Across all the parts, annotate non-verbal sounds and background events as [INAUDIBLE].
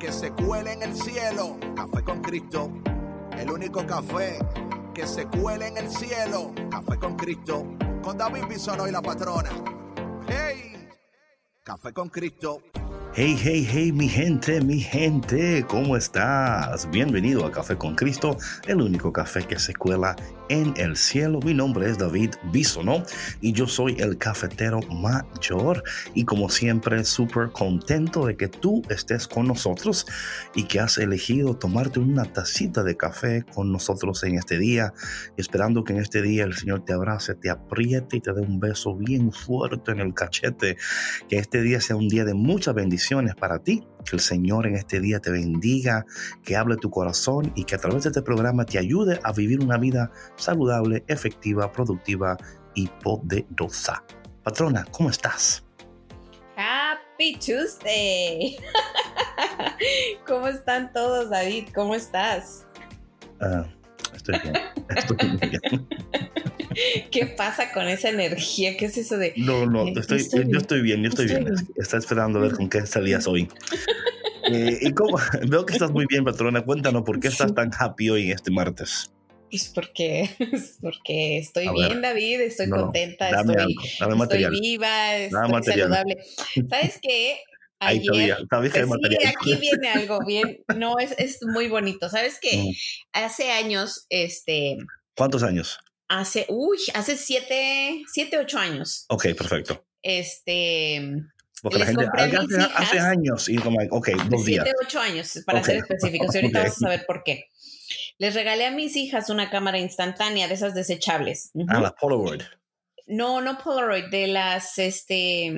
que se cuele en el cielo. Café con Cristo. El único café que se cuele en el cielo. Café con Cristo. Con David Bisono y la patrona. ¡Hey! Café con Cristo. Hey, hey, hey, mi gente, mi gente, ¿cómo estás? Bienvenido a Café con Cristo, el único café que se cuela en el cielo. Mi nombre es David Bisono y yo soy el cafetero mayor y como siempre súper contento de que tú estés con nosotros y que has elegido tomarte una tacita de café con nosotros en este día, esperando que en este día el Señor te abrace, te apriete y te dé un beso bien fuerte en el cachete, que este día sea un día de muchas bendiciones para ti que el Señor en este día te bendiga, que hable tu corazón y que a través de este programa te ayude a vivir una vida saludable, efectiva, productiva y poderosa. Patrona, ¿cómo estás? Happy Tuesday. [LAUGHS] ¿Cómo están todos, David? ¿Cómo estás? Uh, estoy bien. Estoy bien. [LAUGHS] ¿Qué pasa con esa energía? ¿Qué es eso de.? No, no, estoy, yo estoy bien, yo estoy, bien. Está esperando a ver con qué salías hoy. [LAUGHS] Eh, y cómo, [LAUGHS] veo que estás muy bien, patrona. Cuéntanos por qué estás tan happy hoy este martes. Pues porque, porque estoy bien, David, estoy contenta, estoy, estoy, viva, estoy saludable. ¿Sabes qué? Ayer, Ahí pues sí, aquí viene algo bien, no, es, es muy bonito. ¿Sabes qué? Mm. Hace años, este... ¿Cuántos años? Hace, uy, hace siete, siete, ocho años. Ok, perfecto. Este... Porque la gente hace, hace, años y como, ok, dos días. Siete, ocho años, para ser específicos. Y ahorita vamos a saber por qué. Les regalé a mis hijas una cámara instantánea de esas desechables. Ah, la Polaroid. No, no Polaroid, de las, este...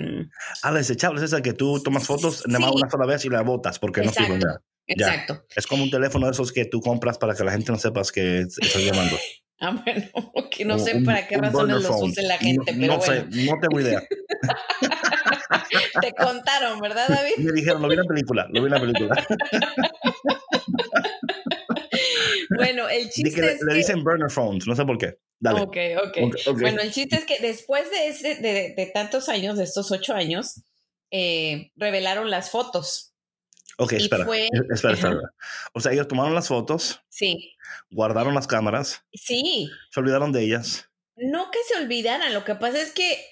Ah, desechables, esa que tú tomas fotos nada más una sola vez y la botas porque no sirve nada. Exacto. Es como un teléfono de esos que tú compras para que la gente no sepas que estás llamando. [LAUGHS] Ah, [LAUGHS] bueno, que no sé para qué razones los use la gente, no, pero no sé, no tengo idea. [LAUGHS] Te contaron, ¿verdad, David? Me dijeron, lo vi en la película, lo vi en la película. [LAUGHS] bueno, el chiste es le, dicen burner phones, no sé por qué. Dale. Okay, ok, Bueno, el chiste es que después de, ese, de, de tantos años, de estos ocho años, eh, revelaron las fotos. Ok, espera, espera, espera. O sea, ellos tomaron las fotos. Sí. Guardaron las cámaras. Sí. Se olvidaron de ellas. No que se olvidaran, lo que pasa es que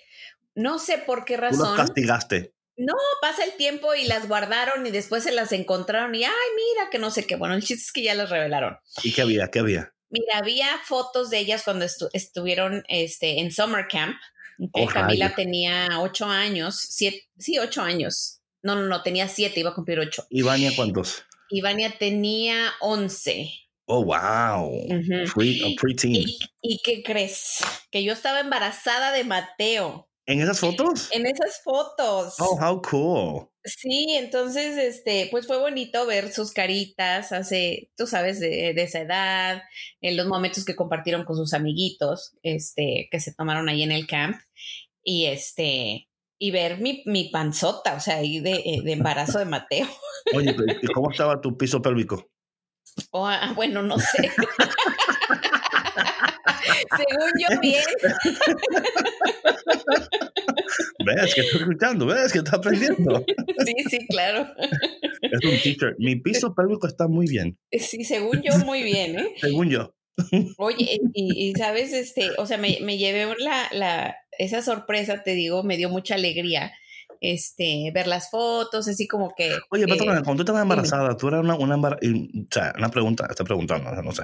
no sé por qué razón. Tú las castigaste. No, pasa el tiempo y las guardaron y después se las encontraron y, ay, mira, que no sé qué. Bueno, el chiste es que ya las revelaron. ¿Y qué había? ¿Qué había? Mira, había fotos de ellas cuando estuvieron este, en Summer Camp. Camila tenía ocho años, siete, sí, ocho años. No, no, no, tenía siete, iba a cumplir ocho. ¿Y Vania cuántos? Y Vania tenía once. Oh, wow. pre, teen ¿Y, qué crees? Que yo estaba embarazada de Mateo. ¿En esas fotos? En esas fotos. Oh, how cool. Sí, entonces, este, pues fue bonito ver sus caritas hace, tú sabes, de, de, esa edad, en los momentos que compartieron con sus amiguitos, este, que se tomaron ahí en el camp. Y este, y ver mi, mi panzota, o sea, ahí de, eh, de embarazo de Mateo. [LAUGHS] Oye, ¿y cómo estaba tu piso pélvico? Oh, ah, bueno, no sé. [LAUGHS] Según yo, bien. [LAUGHS] ves que estoy escuchando, ves que está aprendiendo. sí, sí, claro. Es un teacher. Mi piso pélvico está muy bien. Sí, según yo, muy bien, ¿eh? Según yo. Oye, y, sabes, este, o sea, me, me llevé la, la, esa sorpresa, te digo, me dio mucha alegría. Este, ver las fotos, así como que. Oye, pero cuando tú estabas embarazada, tú eras una, una, o sea, una pregunta, estoy preguntando, no sé.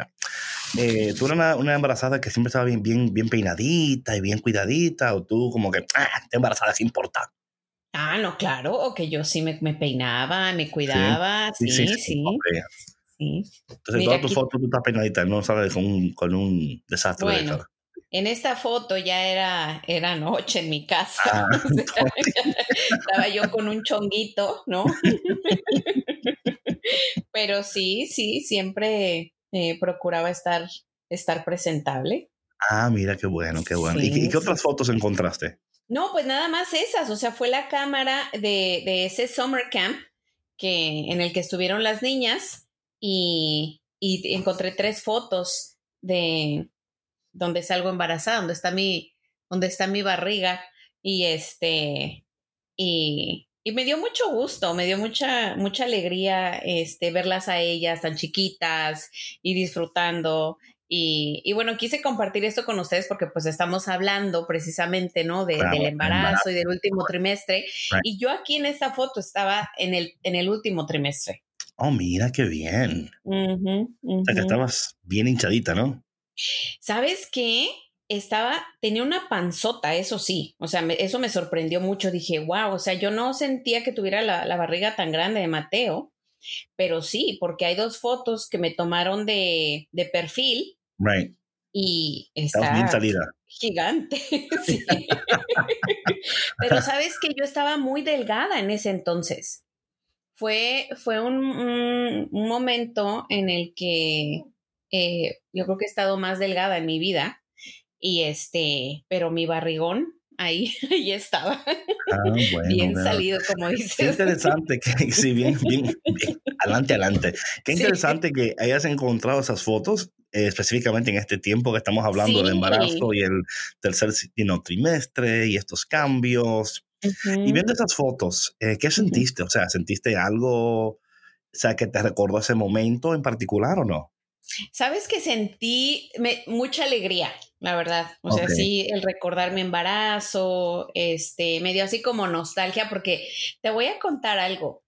Eh, tú eras una, una, embarazada que siempre estaba bien, bien, bien peinadita y bien cuidadita, o tú como que, ah, te embarazada, ¿qué importa? Ah, no, claro, o que yo sí me, me peinaba, me cuidaba, sí, sí. sí, sí. Entonces, todas tus fotos tú estás peinadita, no sabes con un, con un desastre. Bueno, en esta foto ya era, era noche en mi casa. Ah, [LAUGHS] estaba yo con un chonguito, ¿no? [LAUGHS] Pero sí, sí, siempre eh, procuraba estar, estar presentable. Ah, mira, qué bueno, qué bueno. ¿Y, qué otras fotos encontraste? No, pues nada más esas, o sea, fue la cámara de, de ese summer camp que, en el que estuvieron las niñas y, y encontré tres fotos de donde salgo embarazada, donde está mi, donde está mi barriga y este, y, y me dio mucho gusto, me dio mucha, mucha alegría este, verlas a ellas tan chiquitas y disfrutando. Y, y, bueno, quise compartir esto con ustedes porque pues estamos hablando precisamente, ¿no? De, del embarazo, y del último trimestre. Y yo aquí en esta foto estaba en el, en el último trimestre. Oh, mira qué bien. O sea que estabas bien hinchadita, ¿no? ¿Sabes qué? Estaba, tenía una panzota, eso sí. O sea, eso me sorprendió mucho. Dije, wow, o sea, yo no sentía que tuviera la, la barriga tan grande de Mateo, pero sí, porque hay dos fotos que me tomaron de, de perfil. Right. Y está bien salida. gigante. [LAUGHS] [LAUGHS] pero sabes que yo estaba muy delgada en ese entonces fue, fue un, un, momento en el que eh, yo creo que he estado más delgada en mi vida y este, pero mi barrigón ahí, [LAUGHS] ahí estaba. Ah, bien salido, como dices. Qué interesante que, [LAUGHS] sí, bien, bien, adelante, adelante. Qué interesante que hayas encontrado esas fotos, eh, específicamente en este tiempo que estamos hablando del embarazo y el tercer trimestre y estos cambios. Y viendo esas fotos, eh, ¿qué sentiste? O sea, ¿sentiste algo, o sea, que te recordó ese momento en particular o no? Sabes que sentí mucha alegría, la verdad. O sea, sí, el recordar mi embarazo, este, me dio así como nostalgia, porque te voy a contar algo.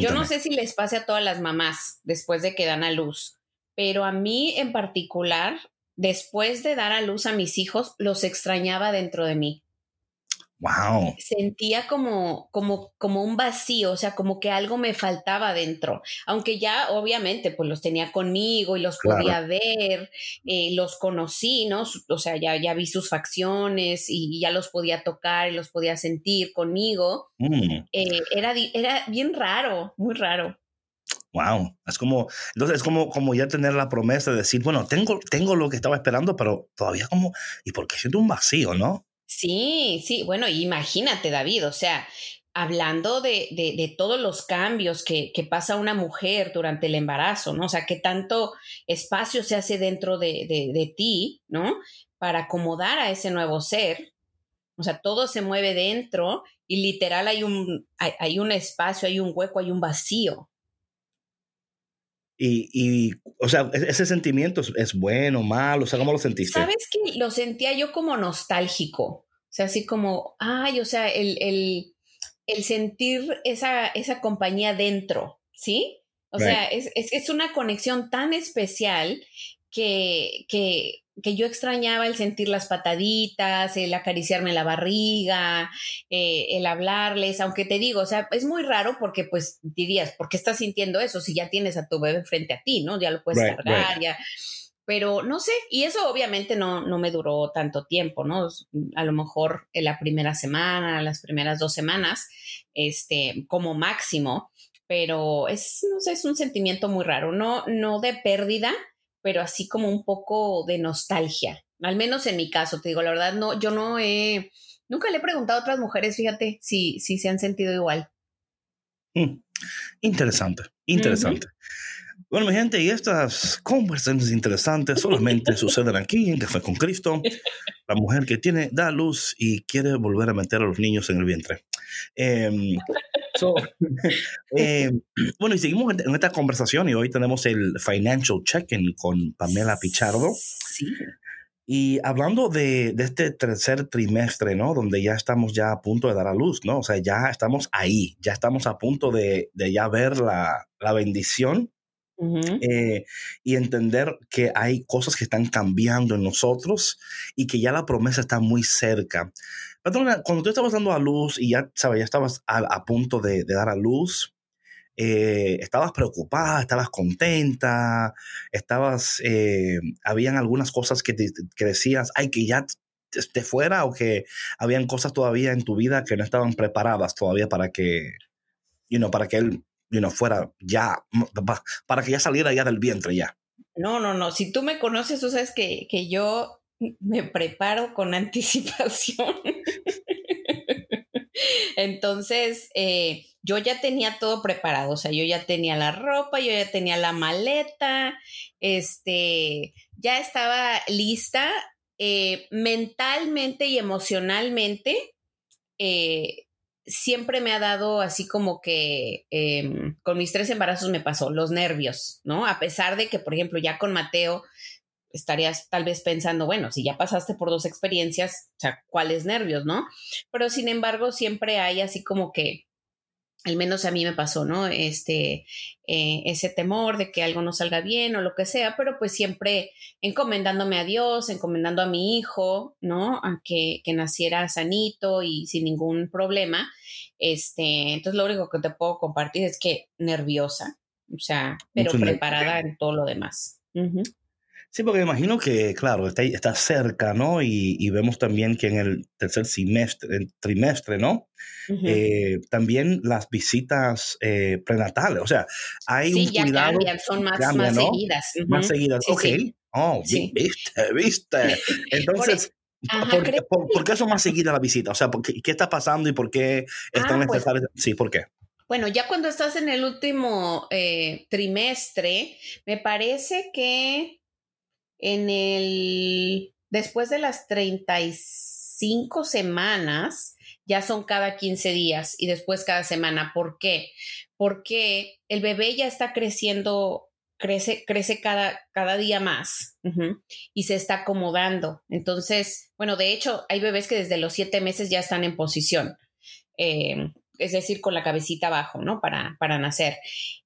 Yo no sé si les pase a todas las mamás después de que dan a luz, pero a mí en particular, después de dar a luz a mis hijos, los extrañaba dentro de mí. Wow. Sentía como, como, como un vacío, o sea, como que algo me faltaba dentro. Aunque ya, obviamente, pues los tenía conmigo y los podía ver, eh, los conocí, ¿no? O sea, ya, ya vi sus facciones y, ya los podía tocar y los podía sentir conmigo. Mm. Eh, era, era bien raro, muy raro. Wow, es como, entonces es como, como ya tener la promesa de decir, bueno, tengo, tengo lo que estaba esperando, pero todavía como, ¿y por qué siento un vacío, no? Sí, sí, bueno, imagínate, David, o sea, hablando de, de, todos los cambios que, que, pasa una mujer durante el embarazo, ¿no? O sea, qué tanto espacio se hace dentro de, de, ti, ¿no? Para acomodar a ese nuevo ser. O sea, todo se mueve dentro y literal hay un, hay, hay un espacio, hay un hueco, hay un vacío. Y, y, o sea, e-, ese sentimiento es, bueno, malo, o sea, ¿cómo lo sentiste? Sabes que lo sentía yo como nostálgico, o sea, así como, ay, o sea, el, el, el sentir esa, esa compañía dentro, ¿sí? O sea, es, es, es, una conexión tan especial que, que, que yo extrañaba el sentir las pataditas, el acariciarme la barriga, eh, el hablarles, aunque te digo, o sea, es muy raro porque pues dirías, ¿por qué estás sintiendo eso si ya tienes a tu bebé frente a ti, ¿no? Ya lo puedes cargar, ya. Pero no sé, y eso obviamente no, no me duró tanto tiempo, ¿no? A lo mejor en la primera semana, las primeras dos semanas, este, como máximo, pero es, no sé, es un sentimiento muy raro, no, no de pérdida, pero así como un poco de nostalgia. Al menos en mi caso, te digo, la verdad, no, yo no he, nunca le he preguntado a otras mujeres, fíjate, si, si se han sentido igual. Mm, interesante, interesante. Bueno, mi gente, y estas conversaciones interesantes solamente suceden aquí en Café con Cristo. La mujer que tiene, da luz y quiere volver a meter a los niños en el vientre. Em, [LAUGHS] em, bueno, y seguimos en esta conversación y hoy tenemos el Financial Check-in con Pamela Pichardo. Sí. Y hablando de, de, este tercer trimestre, ¿no? Donde ya estamos ya a punto de dar a luz, ¿no? O sea, ya estamos ahí, ya estamos a punto de, de ya ver la, la bendición eh, y entender que hay cosas que están cambiando en nosotros y que ya la promesa está muy cerca. cuando tú estabas dando a luz y ya, sabes, ya estabas a, punto de, dar a luz, eh, estabas preocupada, estabas contenta, estabas, eh, habían algunas cosas que, que decías, ay, que ya esté fuera o que habían cosas todavía en tu vida que no estaban preparadas todavía para que, you know, para que él you know, fuera ya, para que ya saliera ya del vientre ya. No, no, no. Si tú me conoces, tú sabes que, que yo me preparo con [LAUGHS] anticipación. Entonces, eh, yo ya tenía todo preparado, o sea, yo ya tenía la ropa, yo ya tenía la maleta, este, ya estaba lista eh, mentalmente y emocionalmente. Eh, siempre me ha dado así como que em, con mis tres embarazos me pasó, los nervios, ¿no? A pesar de que, por ejemplo, ya con Mateo estarías tal vez pensando, bueno, si ya pasaste por dos experiencias, o sea, ¿cuáles nervios, no? Pero sin embargo, siempre hay así como que, al menos a mí me pasó, ¿no? Este, eh, ese temor de que algo no salga bien o lo que sea, pero pues siempre encomendándome a Dios, encomendando a mi hijo, ¿no? A que, que naciera sanito y sin ningún problema. Este, entonces lo único que te puedo compartir es que nerviosa, o sea, pero preparada en todo lo demás. Sí, porque me imagino que, claro, está, está cerca, ¿no? Y, vemos también que en el tercer semestre, trimestre, ¿no? Eh, también las visitas eh, prenatales, o sea, hay un ya cuidado. Cambian, son más, más seguidas. Más seguidas, ok. Oh, viste, viste. [LAUGHS] Entonces, por, qué son más seguidas las visitas? O sea, ¿qué, está pasando y por qué están ah, pues sí, ¿por qué? Bueno, ya cuando estás en el último eh, trimestre, me parece que en el, después de las 35 semanas, ya son cada 15 días y después cada semana. ¿Por qué? Porque el bebé ya está creciendo, crece, crece cada, cada día más y se está acomodando. Entonces, bueno, de hecho, hay bebés que desde los siete meses ya están en posición. Eh, es decir, con la cabecita abajo, ¿no? Para, para nacer.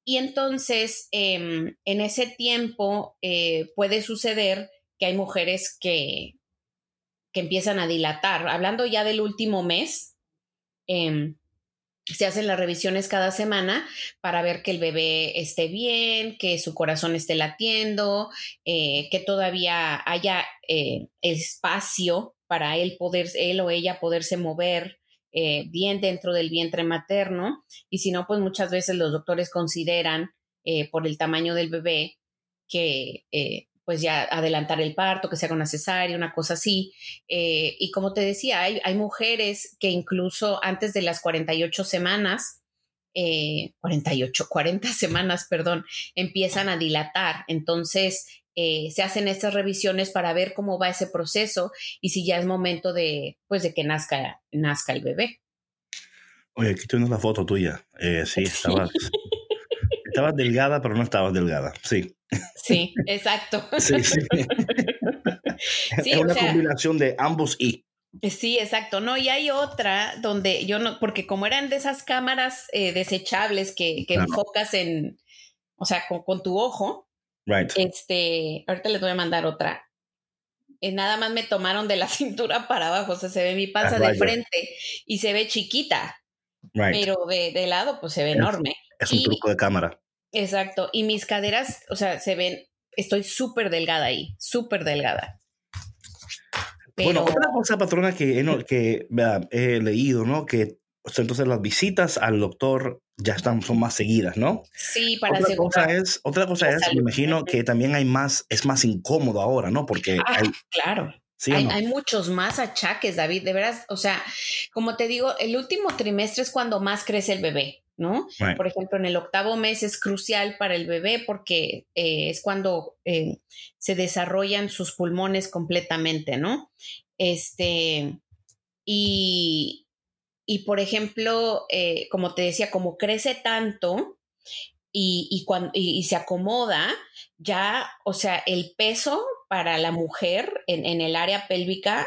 Y entonces, em, en ese tiempo eh, puede suceder que hay mujeres que, que empiezan a dilatar. Hablando ya del último mes, em, se hacen las revisiones cada semana para ver que el bebé esté bien, que su corazón esté latiendo, eh, que todavía haya eh, espacio para él poder, él o ella poderse mover eh, bien dentro del vientre materno y si no, pues muchas veces los doctores consideran eh, por el tamaño del bebé que eh, pues ya adelantar el parto, que sea con una cesárea, una cosa así. y como te decía, hay, hay, mujeres que incluso antes de las 48 semanas, 48, 40 semanas, perdón, empiezan a dilatar. Entonces, eh, se hacen estas revisiones para ver cómo va ese proceso y si ya es momento de, pues, de que nazca, nazca el bebé. Oye, aquí tienes la foto tuya. Eh, [LAUGHS] sí, estabas, estabas delgada, pero no estabas delgada. Sí. Sí, exacto. [LAUGHS] Sí, sí. [LAUGHS] es una combinación de ambos y. Eh, sí, exacto. No, y hay otra donde yo no, porque como eran de esas cámaras desechables que, que enfocas en, o sea, con tu ojo, este, ahorita les voy a mandar otra. Eh, nada más me tomaron de la [LAUGHS] cintura para abajo, o sea, se ve mi panza de frente y se ve chiquita, pero de, lado pues se ve enorme. Es un truco de cámara. Exacto, y mis caderas, o sea, se ven, estoy súper delgada ahí, súper delgada. Bueno, otra cosa, patrona, que, que he leído, ¿no? Que entonces las visitas al doctor ya están, son más seguidas, ¿no? Sí, para otra cosa es Otra cosa es, me imagino que también hay más, es más incómodo ahora, ¿no? Porque ah, claro. hay, muchos más achaques, David, de veras, o sea, como te digo, el último trimestre es cuando más crece el bebé, ¿no? Por ejemplo, en el octavo mes es crucial para el bebé porque eh, es cuando eh, se desarrollan sus pulmones completamente, ¿no? Este, y, y por ejemplo, eh, como te decía, como crece tanto y, y, cuando, y, se acomoda, ya, o sea, el peso para la mujer en, en el área pélvica,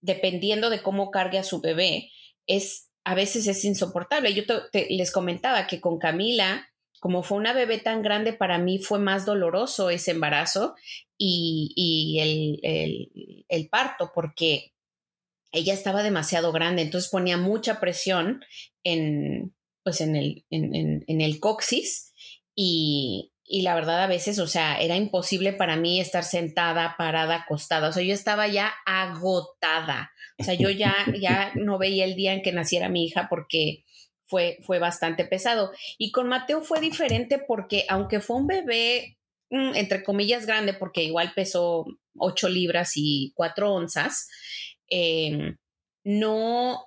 dependiendo de cómo cargue a su bebé, es a veces es insoportable. Yo les comentaba que con Camila, como fue una bebé tan grande, para mí fue más doloroso ese embarazo y, y el, el, parto, porque ella estaba demasiado grande, entonces ponía mucha presión en, pues en el, en, el coxis y, y, la verdad a veces, o sea, era imposible para mí estar sentada, parada, acostada, o sea, yo estaba ya agotada, o sea, yo ya, ya no veía el día en que naciera mi hija porque fue, fue bastante pesado. Y con Mateo fue diferente porque aunque fue un bebé, mm, entre comillas, grande, porque igual pesó 8 libras y 4 onzas, em, no,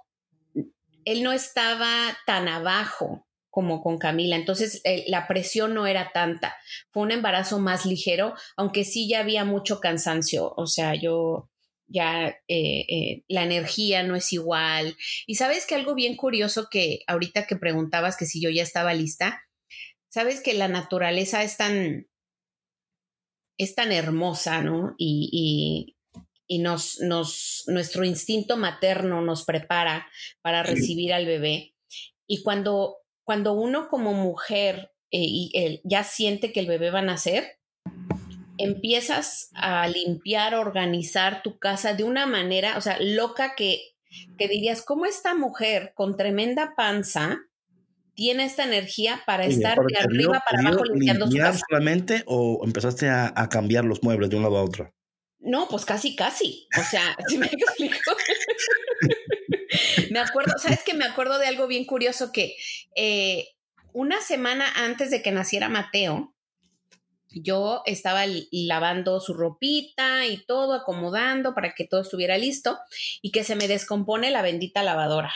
él no estaba tan abajo como con Camila. Entonces eh, la presión no era tanta. Fue un embarazo más ligero, aunque sí ya había mucho cansancio. O sea, yo ya eh, eh, la energía no es igual. Y sabes que algo bien curioso que ahorita que preguntabas que si yo ya estaba lista, sabes que la naturaleza es tan, es tan hermosa, ¿no? Y, y, nos, nos, nuestro instinto materno nos prepara para recibir al bebé. Y cuando cuando uno como mujer eh, ya siente que el bebé va a nacer, empiezas a limpiar, organizar tu casa de una manera, o sea, loca que, que dirías, ¿cómo esta mujer con tremenda panza tiene esta energía para estar de arriba para abajo limpiando su casa? solamente o empezaste a, cambiar los muebles de un lado a otro? No, pues casi, casi. O sea, [LAUGHS] si me explico? me acuerdo, ¿sabes que Me acuerdo de algo bien curioso que eh, una semana antes de que naciera Mateo, yo estaba lavando su ropita y todo, acomodando para que todo estuviera listo y que se me descompone la bendita lavadora.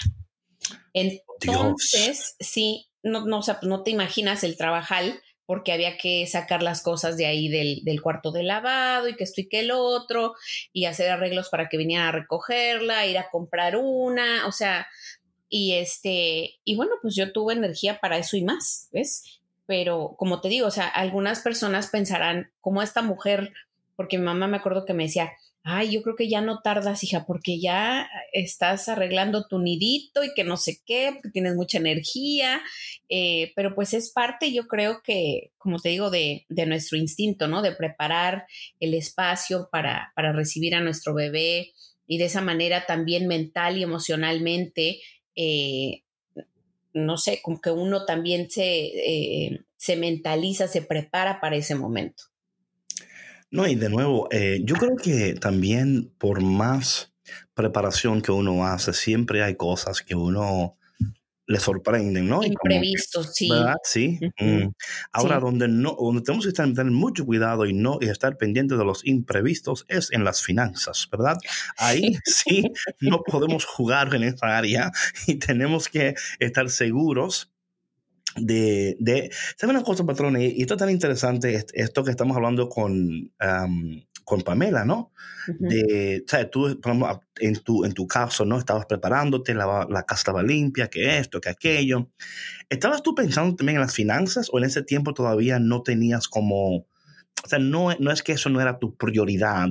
Entonces, sí, no, no, pues no te imaginas el trabajal porque había que sacar las cosas de ahí del, cuarto de lavado y que esto y que el otro, y hacer arreglos para que vinieran a recogerla, ir a comprar una, o sea, y este, y bueno, pues yo tuve energía para eso y más, ¿ves? Pero como te digo, o sea, algunas personas pensarán, como esta mujer, porque mi mamá me acuerdo que me decía, ay, yo creo que ya no tardas, hija, porque ya estás arreglando tu nidito y que no sé qué, porque tienes mucha energía, eh, pero pues es parte, yo creo que, como te digo, de, nuestro instinto, ¿no? De preparar el espacio para, para, recibir a nuestro bebé y de esa manera también mental y emocionalmente, eh, no sé, como que uno también se, eh, se mentaliza, se prepara para ese momento. No, y de nuevo, eh, yo creo que también por más preparación que uno hace, siempre hay cosas que uno le sorprenden, ¿no? Imprevistos, sí. Sí. Mm. Ahora, donde no, donde tenemos que estar, tener mucho cuidado y no y estar pendientes de los imprevistos es en las finanzas, ¿verdad? Ahí [LAUGHS] sí no podemos jugar en esa área y tenemos que estar seguros de, de ¿sabe una cosa, patrón? Y, esto es tan interesante, esto que estamos hablando con, con Pamela, ¿no? De, o sea, tú, en tu, en tu caso, ¿no? Estabas preparándote, la, la casa estaba limpia, que esto, que aquello. ¿Estabas tú pensando también en las finanzas o en ese tiempo todavía no tenías como, o sea, no, no es que eso no era tu prioridad,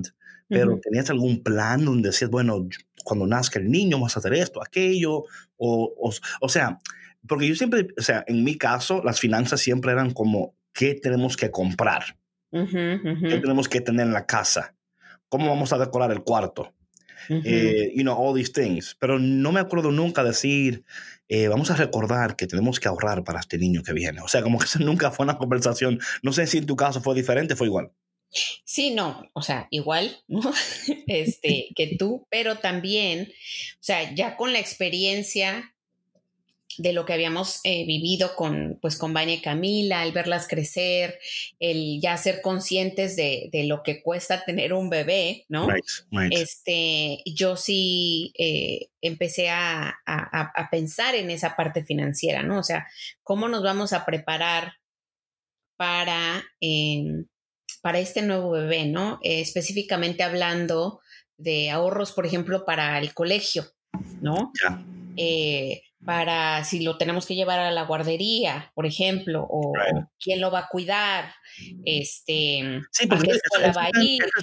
pero tenías algún plan donde decías, bueno, cuando nazca el niño vamos a hacer esto, aquello, o, o, o sea, porque yo siempre, o sea, en mi caso, las finanzas siempre eran como, ¿qué tenemos que comprar? ¿Qué tenemos que tener en la casa? ¿Cómo vamos a decorar el cuarto? Eh, you know, all these things. Pero no me acuerdo nunca decir, eh, vamos a recordar que tenemos que ahorrar para este niño que viene. O sea, como que eso nunca fue una conversación. No sé si en tu caso fue diferente, fue igual. Sí, no, o sea, igual, [LAUGHS] Este, que tú, pero también, o sea, ya con la experiencia de lo que habíamos eh, vivido con, pues, con Vania y Camila, el verlas crecer, el ya ser conscientes de, lo que cuesta tener un bebé, ¿no? Este, yo sí eh, empecé a, pensar en esa parte financiera, ¿no? O sea, ¿cómo nos vamos a preparar para, em, para este nuevo bebé, ¿no? Eh, específicamente hablando de ahorros, por ejemplo, para el colegio, ¿no? Para si lo tenemos que llevar a la guardería, por ejemplo, o, quién lo va a cuidar, este, sí, porque es,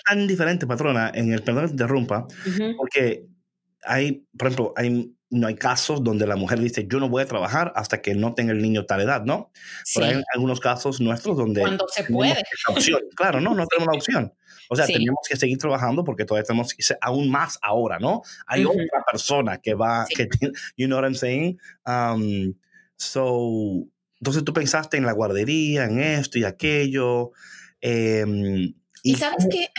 tan diferente, patrona, en el perdón interrumpa, porque hay, por ejemplo, hay, no hay casos donde la mujer dice, yo no voy a trabajar hasta que no tenga el niño tal edad, ¿no? Pero hay algunos casos nuestros donde... Cuando se puede. Opción. Claro, no, no tenemos la opción. O sea, tenemos que seguir trabajando porque todavía tenemos aún más ahora, ¿no? Hay otra persona que va, que, you know what I'm saying? Um, so, entonces tú pensaste en la guardería, en esto y aquello. Em, y, sabes qué?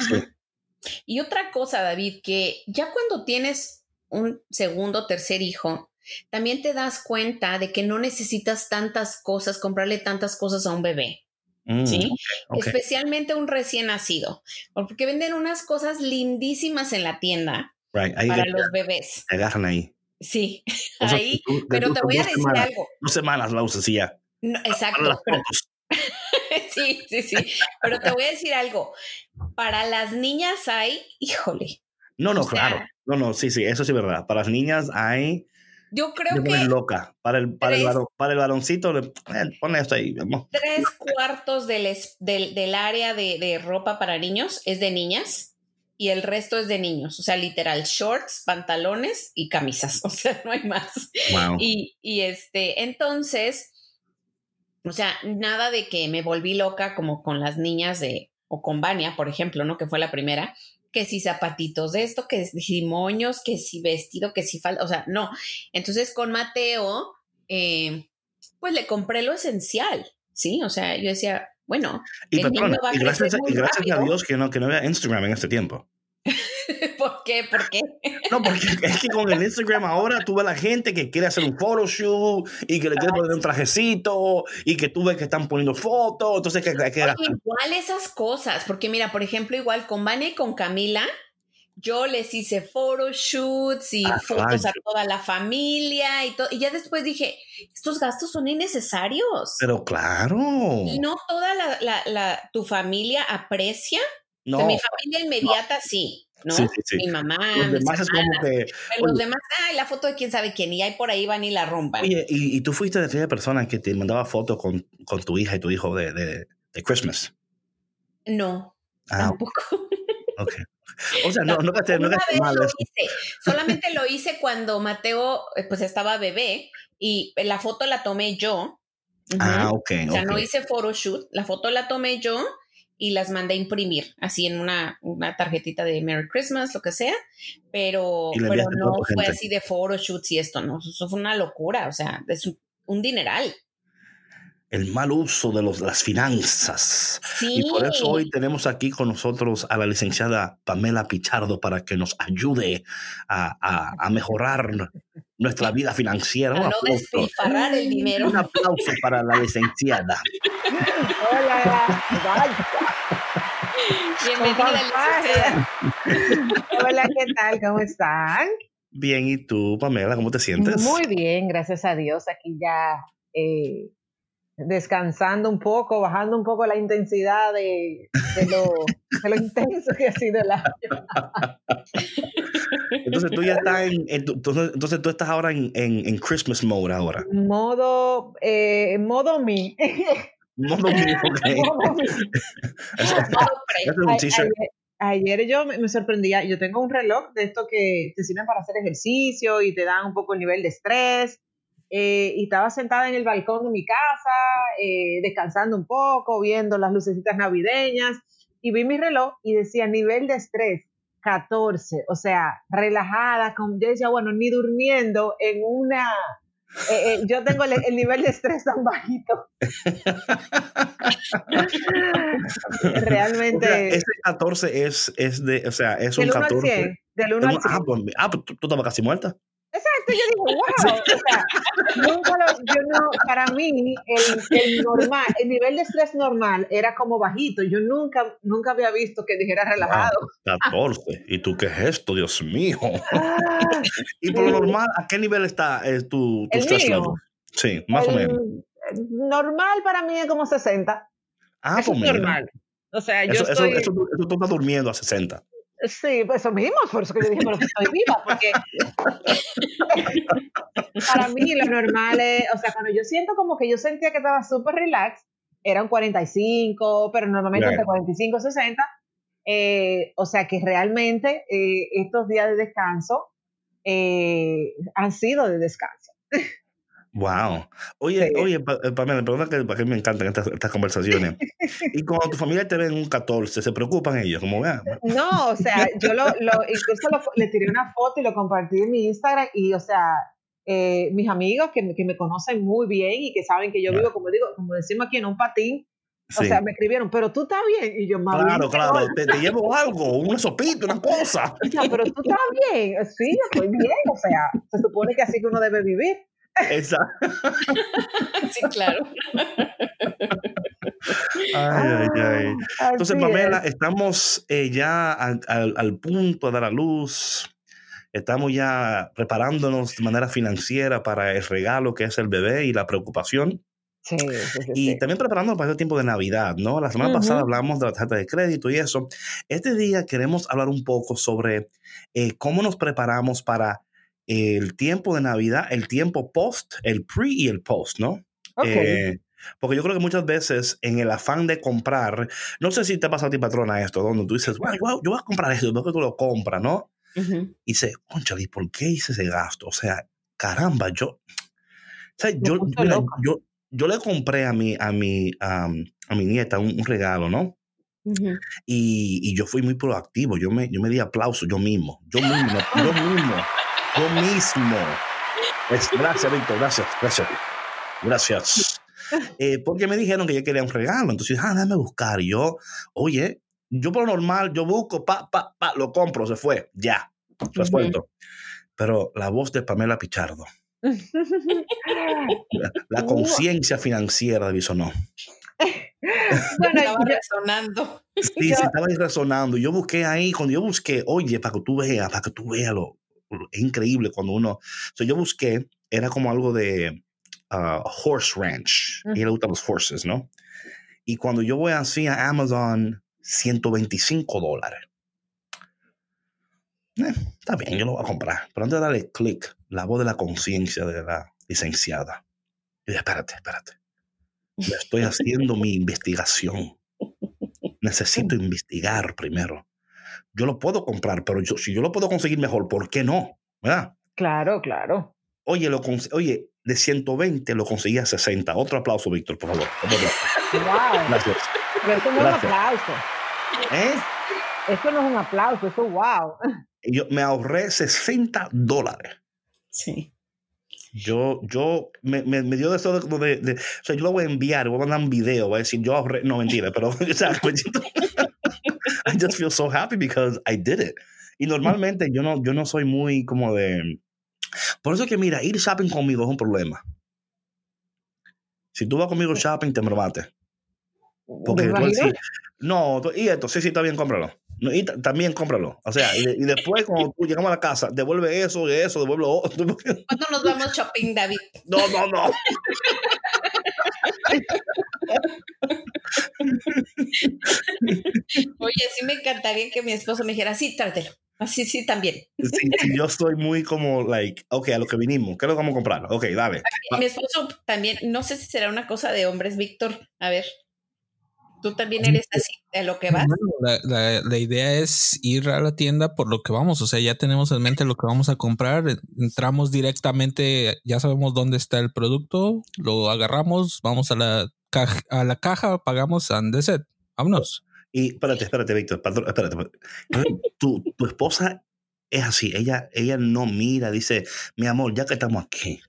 Y otra cosa, David, que ya cuando tienes un segundo, tercer hijo, también te das cuenta de que no necesitas tantas cosas, comprarle tantas cosas a un bebé. Mm, ¿Sí? ok, ok. Especialmente un recién nacido, porque venden unas cosas lindísimas en la tienda Right, para los bebés. agarran ahí. Sí, O sea, ahí, tú- pero tú te voy a decir semanas- algo. Dos semanas la usas y ya. No, exacto, pero, [LAUGHS] sí, sí, sí, pero te voy a decir algo. Para las niñas hay, híjole, No, no, o sea- claro. No, no, sí, sí, eso sí es verdad. Para las niñas hay. yo creo que loca. Para el, para, el, para el varoncito, le, eh, pon esto ahí. vamos. tres cuartos del, del, del área de, de ropa para niños es de niñas y el resto es de niños. O sea, literal, shorts, pantalones y camisas. [LAUGHS] O sea, no hay más. Wow. Y, y este, entonces, o sea, nada de que me volví loca como con las niñas de, o con Vania, por ejemplo, ¿no? Que fue la primera, que si zapatitos de esto, que si moños, que si vestido, que si falda, o sea, no. Entonces con Mateo, eh, pues le compré lo esencial, ¿sí? O sea, yo decía, bueno, Y, el niño patrona, va a y gracias, y gracias a. Dios que no, que no había Instagram en este tiempo. [LAUGHS] ¿por qué? ¿Por qué? No, porque [LAUGHS] es que con el Instagram ahora tú ves a la gente que quiere hacer un photoshoot y que le quiere poner un trajecito y que tú ves que están poniendo fotos. Entonces, que, que, igual esas cosas, porque mira, por ejemplo, igual con Vania y con Camila, yo les hice photoshoots y Ah, fotos a claro. toda la familia y todo. Y ya después dije, estos gastos son innecesarios. Pero claro. y no toda la, la- la- tu familia aprecia. No. mi familia inmediata sí, ¿no? Sí, sí, sí. Mi mamá, Los mis demás es como que. Los oye. demás, ay, la foto de quién sabe quién, y ahí por ahí van y la rompan. Oye, y, y tú fuiste de aquella persona que te mandaba fotos con, con tu hija y tu hijo de, de, de Christmas. no, Ah, tampoco. [LAUGHS] ok. O sea, no, no que te, no que te mal lo eso. hice. Solamente lo hice cuando Mateo eh, pues estaba bebé y la foto la tomé yo. Ah, ok. o sea, no hice photoshoot, la foto la tomé yo y las mandé a imprimir así en una, una tarjetita de Merry Christmas, lo que sea, pero, pero no fue gente. así de photoshoots y esto, no, eso fue una locura, o sea, es un, un dineral. El mal uso de los, las finanzas. Sí. Y por eso hoy tenemos aquí con nosotros a la licenciada Pamela Pichardo para que nos ayude a, a- a mejorar nuestra vida financiera. a no aplauso, despilfarrar el dinero. un aplauso para la licenciada. [LAUGHS] Hola, vaya, [LAUGHS] Bienvenida. [LAUGHS] Hola, ¿qué tal? ¿Cómo están? Bien, ¿y tú, Pamela, cómo te sientes? Muy bien, gracias a Dios. Aquí ya eh, descansando un poco, bajando un poco la intensidad de, de lo, de lo intenso que ha sido el año. [LAUGHS] Entonces tú ya estás en, entonces, entonces tú estás ahora en, en, en Christmas mode ahora. Modo, eh, modo mi. [LAUGHS] [LAUGHS] Ayer, yo me, me sorprendía, yo tengo un reloj de esto que te sirven para hacer ejercicio y te dan un poco el nivel de estrés. eh, y estaba sentada en el balcón de mi casa, eh, descansando un poco, viendo las lucecitas navideñas, y vi mi reloj y decía nivel de estrés 14, o sea, relajada, con, yo decía, bueno, ni durmiendo en una... eh, eh, yo tengo el, el nivel de estrés tan bajito. [LAUGHS] Realmente... O sea, ese 14 es, es de, o sea, es un Del 1 al 14. 100. Del 1 al 100. Ah, pues, ah, pues tú, tú estabas casi muerta. [LAUGHS] Yo digo, wow. O sea, nunca lo, yo no, para mí, el, el normal, el nivel de estrés normal era como bajito. Yo nunca, nunca había visto que dijera relajado. 14. ¿Y tú qué es esto, Dios mío? Ah, [LAUGHS] Y por lo normal, ¿a qué nivel está eh, tu, tu mío. level? Sí, más o menos. Normal para mí es como 60. Ah, eso pues es normal. O sea, yo Eso, estoy... eso tú estás durmiendo a 60. Sí, pues eso mismo, por eso que yo dije, pero que estoy viva, porque [LAUGHS] para mí lo normal es, o sea, cuando yo siento como que yo sentía que estaba súper relax, era un 45, pero normalmente Right. entre 45 y 60, eh, o sea que realmente eh, estos días de descanso eh, han sido de descanso. [LAUGHS] Wow. Oye, Sí. oye, eh, Pamela, perdona que, para que me encantan estas, estas conversaciones. [LAUGHS] y cuando tu familia te ven un 14, ¿se preocupan ellos? Como vean. No, o sea, yo lo, lo incluso lo- le tiré una foto y lo compartí en mi Instagram y, o sea, eh, mis amigos que, me- que me conocen muy bien y que saben que yo vivo, como digo, como decimos aquí, en un patín, O sea, me escribieron, pero tú estás bien. Y yo, más Claro, claro, te, te, llevo algo, una sopita, una cosa. [LAUGHS] O sea, pero tú estás bien. Sí, yo estoy bien. O sea, se supone que así que uno debe vivir. Exacto. [LAUGHS] Sí, claro. Ay, ay, ay. Entonces, Pamela, estamos eh, ya al, al, al, punto de dar a luz. Estamos ya preparándonos de manera financiera para el regalo que es el bebé y la preocupación. Sí, sí, sí, y también preparándonos para el tiempo de Navidad, ¿no? La semana uh -huh. pasada hablamos de la tarjeta de crédito y eso. Este día queremos hablar un poco sobre eh, cómo nos preparamos para el tiempo de Navidad, el tiempo post, el pre y el post, ¿no? Okay. Eh, porque yo creo que muchas veces en el afán de comprar, no sé si te pasa a ti, patrona, esto, donde tú dices, bueno, yo voy a comprar esto, después que tú lo compras, ¿no? Uh -huh. Y dices, concha, ¿y por qué hice ese gasto? O sea, caramba, yo, o sea, yo, mira, yo, yo, le compré a mi, a mi, um, a mi nieta un, un regalo, ¿no? Uh -huh. y, y, yo fui muy proactivo, yo me, yo me di aplauso yo mismo, yo mismo, yo mismo, yo mismo. Es, gracias, Víctor, gracias, gracias, gracias. Eh, porque me dijeron que yo quería un regalo. Entonces, ah, déjame buscar. Y yo, oye, yo por lo normal, yo busco, pa, pa, pa, lo compro, se fue, ya, resuelto. Uh -huh. Pero la voz de Pamela Pichardo, [LAUGHS] la, la conciencia financiera de Bisonó. bueno, estaba resonando. Sí, sí, estaba ahí resonando. Yo busqué ahí, cuando yo busqué, oye, para que tú veas, para que tú veas lo es increíble cuando uno, o sea, yo busqué, era como algo de, Uh, horse ranch. Uh -huh. Y le gustan los horses, ¿no? Y cuando yo voy así a Amazon, 125 dólares. Eh, está bien, yo lo voy a comprar. Pero antes de darle clic, la voz de la conciencia de la licenciada. Y dije, espérate, espérate. Yo estoy haciendo mi investigación. Necesito [LAUGHS] investigar primero. Yo lo puedo comprar, pero yo, si yo lo puedo conseguir mejor, ¿por qué no? ¿Verdad? Claro, claro. Oye, lo oye, de 120 lo conseguí a 60. Otro aplauso, Víctor, por favor. Otro Wow. Gracias. Pero esto no Gracias. es un aplauso. ¿Eh? Esto no es un aplauso, eso wow. Yo me ahorré 60 dólares. Sí. Yo, yo, me, me, me dio eso de, de, de, o sea, yo lo voy a enviar, voy a mandar un video, voy a decir, yo ahorré, no, mentira, pero, [LAUGHS] o sea, [LAUGHS] I just feel so happy because I did it. Y normalmente yo no, yo no soy muy como de, por eso es que, mira, ir shopping conmigo es un problema. Si tú vas conmigo shopping, te me lo mates. Porque tú decís, no, y esto, sí, sí, está bien, cómpralo. Y también cómpralo. O sea, y, y, después [LAUGHS] cuando tú llegamos a la casa, devuelve eso eso, devuelve otro. ¿Cuándo nos vamos shopping, David? No, no, no. [LAUGHS] Oye, sí me encantaría que mi esposo me dijera, sí, trátelo. Así, sí, también. Sí, yo soy muy como, like, ok, a lo que vinimos, ¿qué es lo que vamos a comprar? Ok, dale. Mi esposo también, no sé si será una cosa de hombres, Víctor. A ver, tú también eres así, de lo que vas. La, la, la, idea es ir a la tienda por lo que vamos, o sea, ya tenemos en mente lo que vamos a comprar, entramos directamente, ya sabemos dónde está el producto, lo agarramos, vamos a la caja, a la caja pagamos. Vámonos. Y espérate, espérate, Víctor, espérate. Tu, tu esposa es así, ella, ella no mira, dice, mi amor, ya que estamos aquí,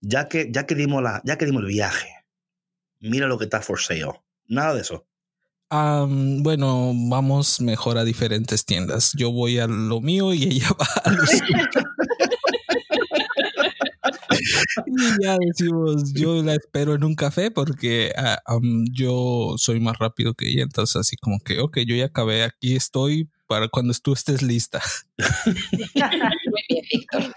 ya que, ya que dimos la, ya que dimos el viaje, mira lo que está for sale. Nada de eso. Um, bueno, vamos mejor a diferentes tiendas. Yo voy a lo mío y ella [LAUGHS] va a lo suyo. [LAUGHS] y ya decimos, yo la espero en un café porque uh, um, yo soy más rápido que ella, entonces así como que, ok, yo ya acabé, aquí estoy para cuando tú estés lista. [LAUGHS] Muy bien, Víctor.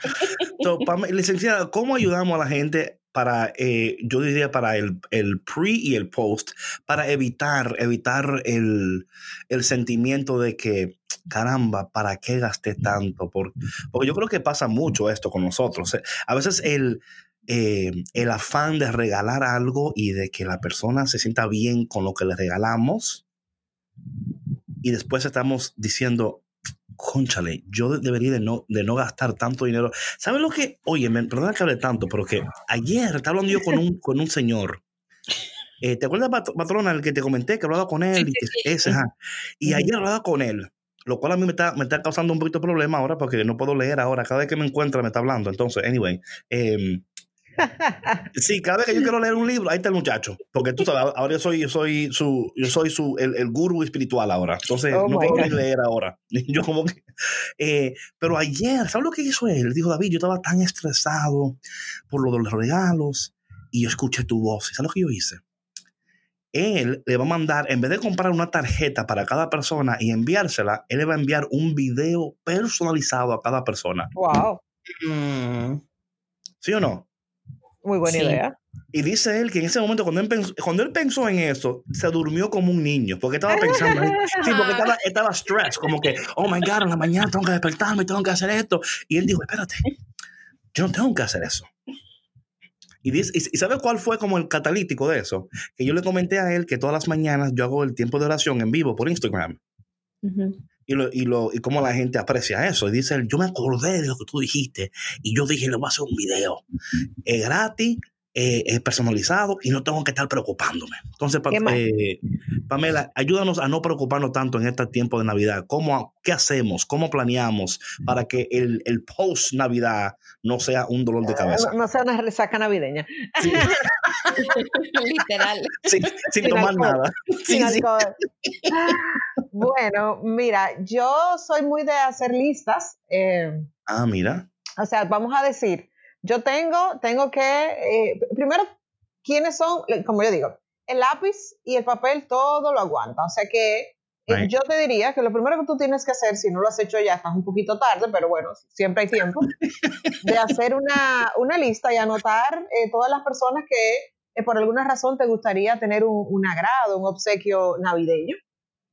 So, licenciada, ¿cómo ayudamos a la gente para, eh, yo diría, para el, el, pre y el post, para evitar, evitar el, el sentimiento de que, caramba, ¿para qué gasté tanto? Por, porque yo creo que pasa mucho esto con nosotros. A veces el, eh, el afán de regalar algo y de que la persona se sienta bien con lo que le regalamos y después estamos diciendo, conchale, yo debería de no, de no gastar tanto dinero. ¿Sabes lo que? Oye, me, perdona que hable tanto, pero que ayer estaba hablando yo con un, [LAUGHS] con un señor. Eh, ¿Te acuerdas, patrona, el que te comenté, que hablaba con él? Sí, y, sí, sí. Ese, ajá. y ayer hablaba con él, lo cual a mí me está, me está causando un poquito de problema ahora porque no puedo leer ahora. Cada vez que me encuentra me está hablando. Entonces, anyway, eh, Sí, cada vez que yo quiero leer un libro, ahí está el muchacho. Porque tú sabes, ahora yo soy, yo soy su, yo soy su, el, el gurú espiritual ahora. Entonces, Oh no puedo God. leer ahora. [LAUGHS] Yo como que, eh, pero ayer, ¿sabes lo que hizo él? Dijo, David, yo estaba tan estresado por lo de los regalos y yo escuché tu voz. ¿Y ¿Sabes lo que yo hice? Él le va a mandar, en vez de comprar una tarjeta para cada persona y enviársela, él le va a enviar un video personalizado a cada persona. Wow, Mm, ¿Sí o no? Muy buena Sí. idea. Y dice él que en ese momento, cuando él, pensó, cuando él pensó en eso, se durmió como un niño, porque estaba pensando, sí, porque estaba, [LAUGHS] estaba stress, como que, oh my God, en la mañana tengo que despertarme, tengo que hacer esto. Y él dijo, espérate, yo no tengo que hacer eso. Y, dice, y, ¿sabe cuál fue como el catalítico de eso? Que yo le comenté a él que todas las mañanas yo hago el tiempo de oración en vivo por Instagram. ujú. Y, lo, y, lo, y cómo la gente aprecia eso. Y dice yo me acordé de lo que tú dijiste y yo dije, le voy a hacer un video. Es gratis, eh, es personalizado y no tengo que estar preocupándome. Entonces, eh, Pamela, ayúdanos a no preocuparnos tanto en este tiempo de Navidad. ¿Cómo, ¿Qué hacemos? ¿Cómo planeamos para que el, el post-Navidad no sea un dolor de cabeza? No, no sea una resaca navideña. Sí, [LAUGHS] Literal. sin, sin Sin tomar alcohol. nada. Sin sí. alcohol. Bueno, mira, yo soy muy de hacer listas. eh, Ah, mira. o sea, vamos a decir, yo tengo, tengo que, eh, primero, ¿quiénes son? Como yo digo, el lápiz y el papel todo lo aguanta. O sea que eh, Right. yo te diría que lo primero que tú tienes que hacer, si no lo has hecho ya, estás un poquito tarde, pero bueno, siempre hay tiempo, de hacer una, una lista y anotar eh, todas las personas que eh, por alguna razón te gustaría tener un, un agrado, un obsequio navideño.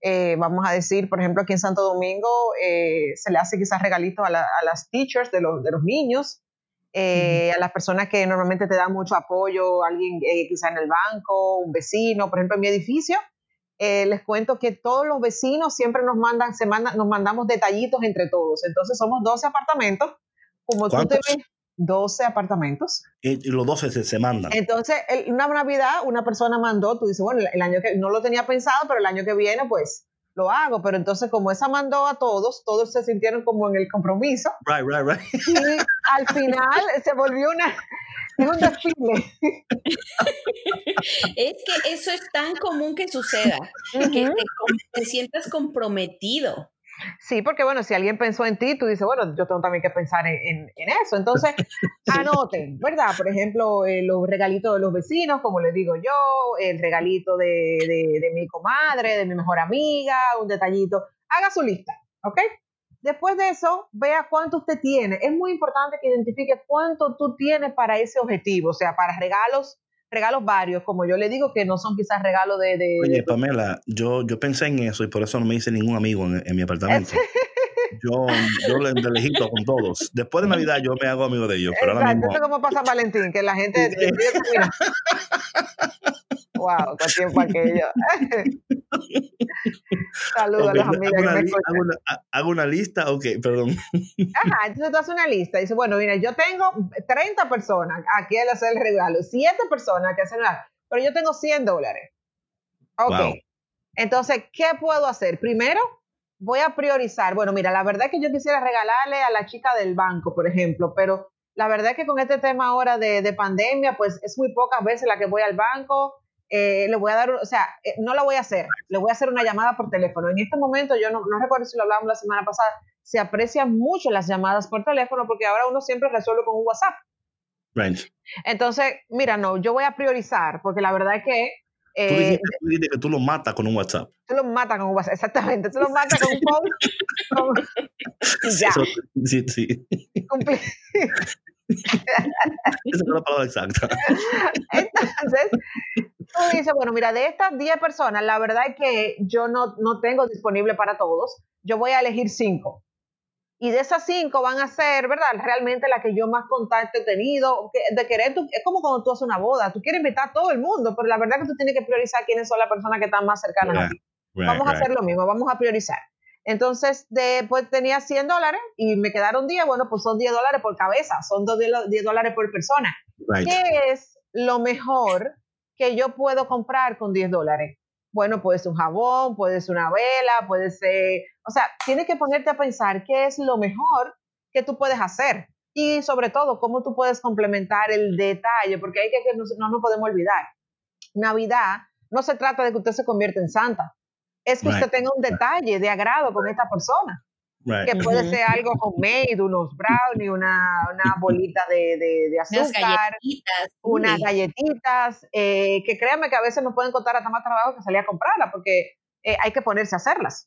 Eh, vamos a decir, por ejemplo, aquí en Santo Domingo se le hace quizás regalitos a, la- a las teachers de los, de los niños, eh, a las personas que normalmente te dan mucho apoyo, alguien eh, quizás en el banco, un vecino, por ejemplo, en mi edificio. eh, les cuento que todos los vecinos siempre nos mandan, se mandan, nos mandamos detallitos entre todos. Entonces somos 12 apartamentos. Como tú te ves, 12 apartamentos. Y, y los dos se, se mandan. Entonces, el- una Navidad, una persona mandó, tú dices, bueno, el año que no lo tenía pensado, pero el año que viene, pues lo hago. Pero entonces, como esa mandó a todos, todos se sintieron como en el compromiso. Right, right, right. Y al final se volvió una. Es un desfile. Es que eso es tan común que suceda, que te, te sientas comprometido. Sí, porque bueno, si alguien pensó en ti, tú dices, bueno, yo tengo también que pensar en, en- en eso. Entonces, [LAUGHS] anoten, ¿verdad? Por ejemplo, eh, los regalitos de los vecinos, como les digo yo, el regalito de, de- de mi comadre, de mi mejor amiga, un detallito. Haga su lista, ¿ok? Después de eso, vea cuánto usted tiene. Es muy importante que identifique cuánto tú tienes para ese objetivo, o sea, para regalos, regalos varios, como yo le digo, que no son quizás regalos de... de- Oye, Pamela, yo, yo pensé en eso y por eso no me hice ningún amigo en, en mi apartamento. [LAUGHS] Yo, yo le, de lejito con todos. Después de Navidad yo me hago amigo de ellos, pero ahora Exacto, mismo... eso es como pasa en Valentín, que la gente wow, con tiempo aquello. [LAUGHS] Saludos a que me li- escuchan. hago una- hago una lista, ok, perdón. Ajá, entonces tú haces una lista dices, bueno, mira, yo tengo 30 personas a quien hacer el regalo, 7 personas que hacen pero yo tengo 100 dólares. Ok. Wow. Entonces, ¿qué puedo hacer? Primero, voy a priorizar. Bueno, mira, la verdad es que yo quisiera regalarle a la chica del banco, por ejemplo, pero la verdad es que con este tema ahora de, de pandemia, pues es muy pocas veces la que voy al banco. eh, le voy a dar, o sea, eh, no la voy a hacer, le voy a hacer una llamada por teléfono. En este momento, yo no, no recuerdo si lo hablamos la semana pasada, se aprecian mucho las llamadas por teléfono porque ahora uno siempre resuelve con un WhatsApp. Right. Entonces, mira, no, yo voy a priorizar porque la verdad es que Tú, eh, dijiste, tú dijiste que tú lo matas con un WhatsApp. tú lo matas con un WhatsApp, exactamente, tú lo matas con un post con- ya, Eso- sí, sí. cumplí. Esa es la palabra exacta. Entonces, tú dices, bueno, mira, de estas 10 personas, la verdad es que yo no, no tengo disponible para todos, yo voy a elegir 5. Y de esas 5 van a ser, ¿verdad? Realmente la que yo más contacto he tenido, de querer, tú- es como cuando tú haces una boda, tú quieres invitar a todo el mundo, pero la verdad es que tú tienes que priorizar quiénes son las personas que están más cercanas a ti. right, vamos a hacer lo mismo, vamos a priorizar. Entonces, después tenía 100 dólares y me quedaron 10, bueno, pues son 10 dólares por cabeza, son 2 10 dólares por persona. Right. ¿Qué es lo mejor que yo puedo comprar con 10 dólares? Bueno, puede ser un jabón, puede ser una vela, puede ser... O sea, tienes que ponerte a pensar qué es lo mejor que tú puedes hacer. y sobre todo cómo tú puedes complementar el detalle, porque hay que, que no, no nos podemos olvidar. Navidad no se trata de que usted se convierta en santa, es que usted tenga un detalle de agrado con esta persona. Que puede ser algo homemade, unos brownies, una, una [LAUGHS] bolita de, de, azúcar, unas galletitas, eh, que créanme que a veces nos pueden contar hasta más trabajo que salir a comprarla, porque eh, hay que ponerse a hacerlas.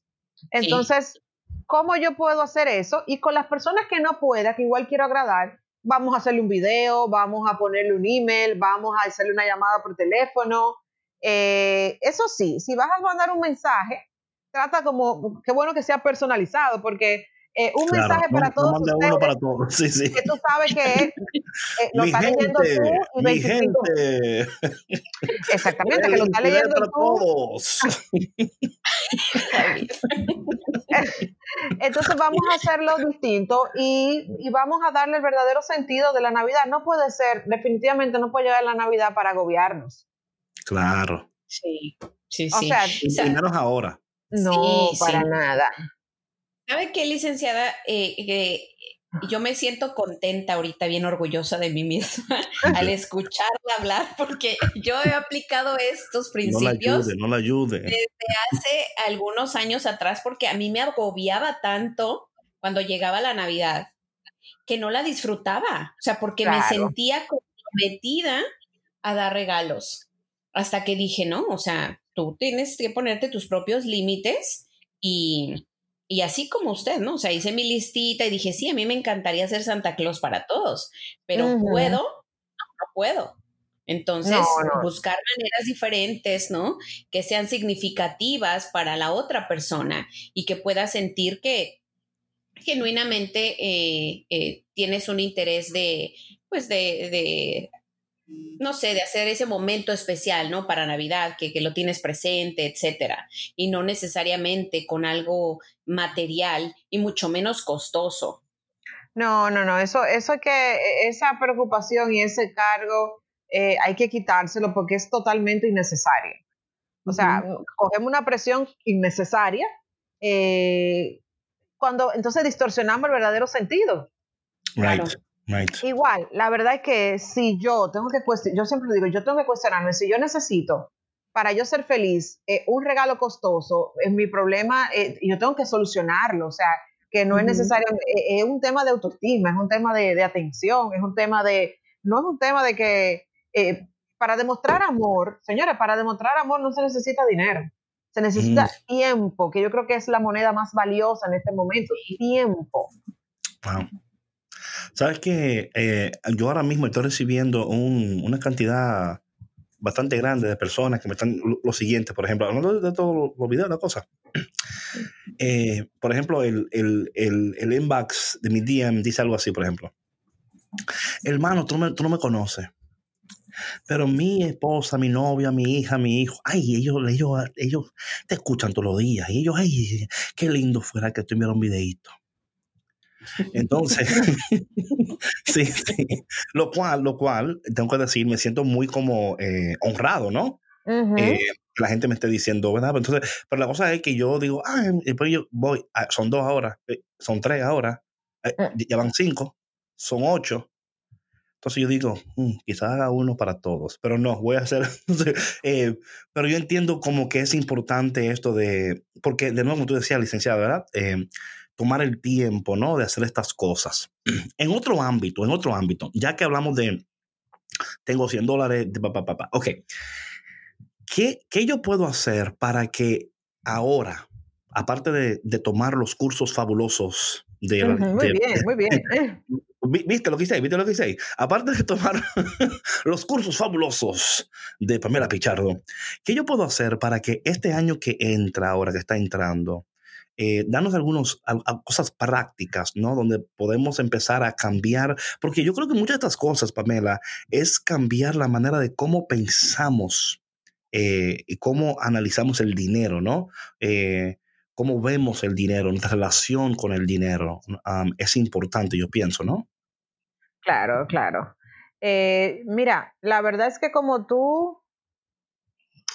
Entonces, ¿cómo yo puedo hacer eso? Y con las personas que no pueda, que igual quiero agradar, vamos a hacerle un video, vamos a ponerle un email, vamos a hacerle una llamada por teléfono. Eh, eso sí, si vas a mandar un mensaje, trata como, qué bueno que sea personalizado, porque eh, un mensaje para todos no ustedes, uno para todos. Sí, sí. que tú sabes que eh, [LAUGHS] lo mi está gente, leyendo tú y mi 25 gente. exactamente que lo está leyendo para tú todos. [LAUGHS] entonces vamos a hacerlo distinto y, y vamos a darle el verdadero sentido de la Navidad no puede ser definitivamente no puede llegar la Navidad para agobiarnos Claro. Sí, sí, o sí. sea Y menos ahora. no Sí, para sí. nada ¿Sabe qué, licenciada? Eh, que yo me siento contenta ahorita, bien orgullosa de mí misma [LAUGHS] al escucharla hablar, porque yo he aplicado estos No la principios ayude, no la ayude. hace algunos años atrás, porque a mí me agobiaba tanto cuando llegaba la Navidad que no la disfrutaba, o sea, porque me sentía comprometida a dar regalos. Hasta que dije, no, o sea, tú tienes que ponerte tus propios límites y, y así como usted, ¿no? O sea, hice mi listita y dije, sí, a mí me encantaría ser Santa Claus para todos, pero. ¿puedo? No, no puedo. Entonces, No, no. buscar maneras diferentes, ¿no? Que sean significativas para la otra persona y que pueda sentir que genuinamente eh, eh, tienes un interés de, pues, de, de, no sé, de hacer ese momento especial, ¿no? Para Navidad, que, que lo tienes presente, etcétera. Y no necesariamente con algo material y mucho menos costoso. No, no, no, eso, eso es que esa preocupación y ese cargo eh, hay que quitárselo porque es totalmente innecesario. O sea, cogemos una presión innecesaria eh, cuando entonces distorsionamos el verdadero sentido. Right, Claro. Right. Igual, la verdad es que si yo tengo que cuestionar, yo siempre digo, yo tengo que cuestionarme, si yo necesito para yo ser feliz eh, un regalo costoso, es mi problema, eh, yo tengo que solucionarlo, o sea, que no es necesario, eh, es un tema de autoestima, es un tema de, de atención, es un tema de, no es un tema de que eh, para demostrar amor, señores, para demostrar amor no se necesita dinero, se necesita Mm. tiempo, que yo creo que es la moneda más valiosa en este momento, tiempo. Wow. Sabes que eh, yo ahora mismo estoy recibiendo un- una cantidad bastante grande de personas que me están lo, lo siguiente, por ejemplo, hablando de, todos los videos, la cosa. Eh, por ejemplo, el, el, el, el inbox de mi DM dice algo así, por ejemplo. Hermano, tú, no me- tú no me conoces. Pero mi esposa, mi novia, mi hija, mi hijo, ay, ellos, ellos, ellos te escuchan todos los días. Y ellos, ay, qué lindo fuera que tú enviaras un videíto. Entonces, [LAUGHS] sí, sí. Lo cual, lo cual, tengo que decir, me siento muy como eh, honrado, ¿no? Ujú. Eh, que la gente me esté diciendo, ¿verdad? Entonces, pero la cosa es que yo digo, ah, después yo voy, ah, son dos ahora, eh, son tres ahora, eh, Mm. ya van cinco, son ocho. Entonces yo digo, "Mm, quizás haga uno para todos, pero no, voy a hacer, [LAUGHS] eh, pero yo entiendo como que es importante esto de, porque de nuevo, como tú decías, licenciada, ¿verdad? Eh, tomar el tiempo, ¿no? De hacer estas cosas. [CLEARS THROAT] En otro ámbito, en otro ámbito, ya que hablamos de, tengo 100 dólares, de papá, papá, ok. ¿Qué, ¿Qué yo puedo hacer para que ahora, aparte de, de tomar los cursos fabulosos de, Ujú, muy de- bien, muy bien. [LAUGHS] Eh, Vi- ¿Viste lo que hice? ¿Viste lo que hice ahí? Aparte de tomar [LAUGHS] los cursos fabulosos de Pamela Pichardo, ¿qué yo puedo hacer para que este año que entra, ahora que está entrando, eh, danos algunas cosas prácticas, ¿no? Donde podemos empezar a cambiar, porque yo creo que muchas de estas cosas, Pamela, es cambiar la manera de cómo pensamos eh, y cómo analizamos el dinero, ¿no? Eh, cómo vemos el dinero, nuestra relación con el dinero, es importante, yo pienso, ¿no? Claro, claro. Mira, la verdad es que como tú,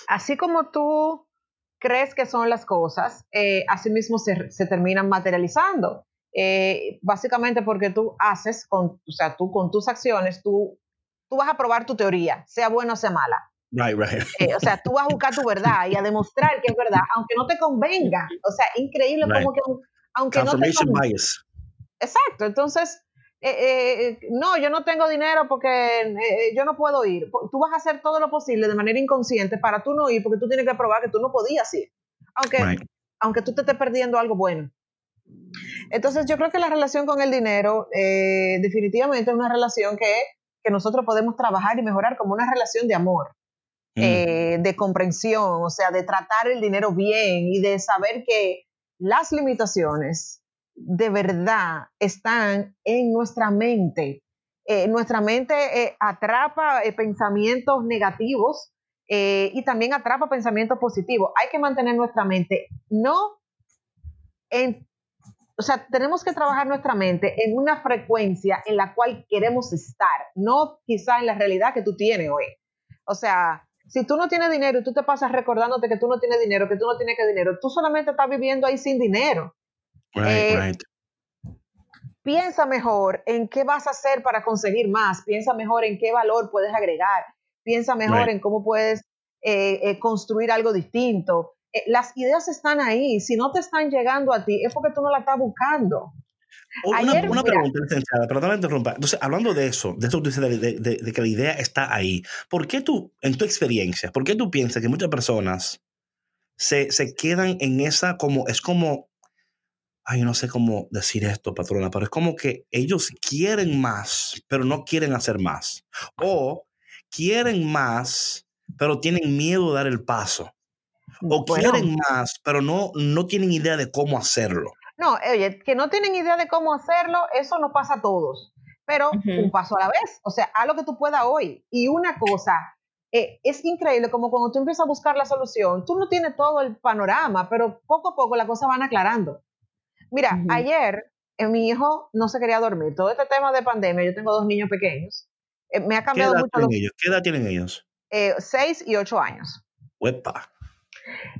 así como tú crees que son las cosas, eh, así mismo se, se terminan materializando. eh, básicamente porque tú haces, con, o sea, tú con tus acciones, tú, tú vas a probar tu teoría, sea buena o sea mala. Right, right. [LAUGHS] Eh, o sea, tú vas a buscar tu verdad y a demostrar que es verdad, aunque no te convenga. O sea, increíble Right. como que aunque no te convenga. bias. Exacto, entonces, eh, eh, no, yo no tengo dinero porque eh, yo no puedo ir. Tú vas a hacer todo lo posible de manera inconsciente para tú no ir porque tú tienes que probar que tú no podías ir, aunque, Right. aunque tú te estés perdiendo algo bueno. Entonces, yo creo que la relación con el dinero definitivamente es una relación que, que nosotros podemos trabajar y mejorar como una relación de amor Mm. de comprensión, o sea, de tratar el dinero bien y de saber que las limitaciones de verdad están en nuestra mente. Eh, nuestra mente eh, atrapa eh, pensamientos negativos y también atrapa pensamientos positivos. Hay que mantener nuestra mente, no en, o sea, tenemos que trabajar nuestra mente en una frecuencia en la cual queremos estar, no quizá en la realidad que tú tienes hoy. O sea, si tú no tienes dinero y tú te pasas recordándote que tú no tienes dinero, que tú no tienes que dinero, tú solamente estás viviendo ahí sin dinero. Right, eh, right. Piensa mejor en qué vas a hacer para conseguir más, piensa mejor en qué valor puedes agregar, piensa mejor Right. en cómo puedes eh, eh, construir algo distinto. Eh, las ideas están ahí, si no te están llegando a ti es porque tú no la estás buscando. Una, ayer, una pregunta, licenciada, me interrumpa. Entonces, hablando de eso, de eso que tú dices de, de- de- de que la idea está ahí, ¿por qué tú, en tu experiencia, por qué tú piensas que muchas personas se, se quedan en esa como, es como, ay, no sé cómo decir esto, patrona, pero es como que ellos quieren más, pero no quieren hacer más. O quieren más, pero tienen miedo de dar el paso. O Bueno, quieren más, pero no, no tienen idea de cómo hacerlo. No, oye, que no tienen idea de cómo hacerlo, eso nos pasa a todos. Pero un paso a la vez. O sea, haz lo que tú puedas hoy. Y una cosa, eh, es increíble como cuando tú empiezas a buscar la solución, tú no tienes todo el panorama, pero poco a poco las cosas van aclarando. Mira, ayer eh, mi hijo no se quería dormir. Todo este tema de pandemia, yo tengo dos niños pequeños, eh, me ha ¿Qué cambiado edad mucho los tienen ellos? ¿Qué edad tienen ellos? eh, seis y ocho años. Huepa.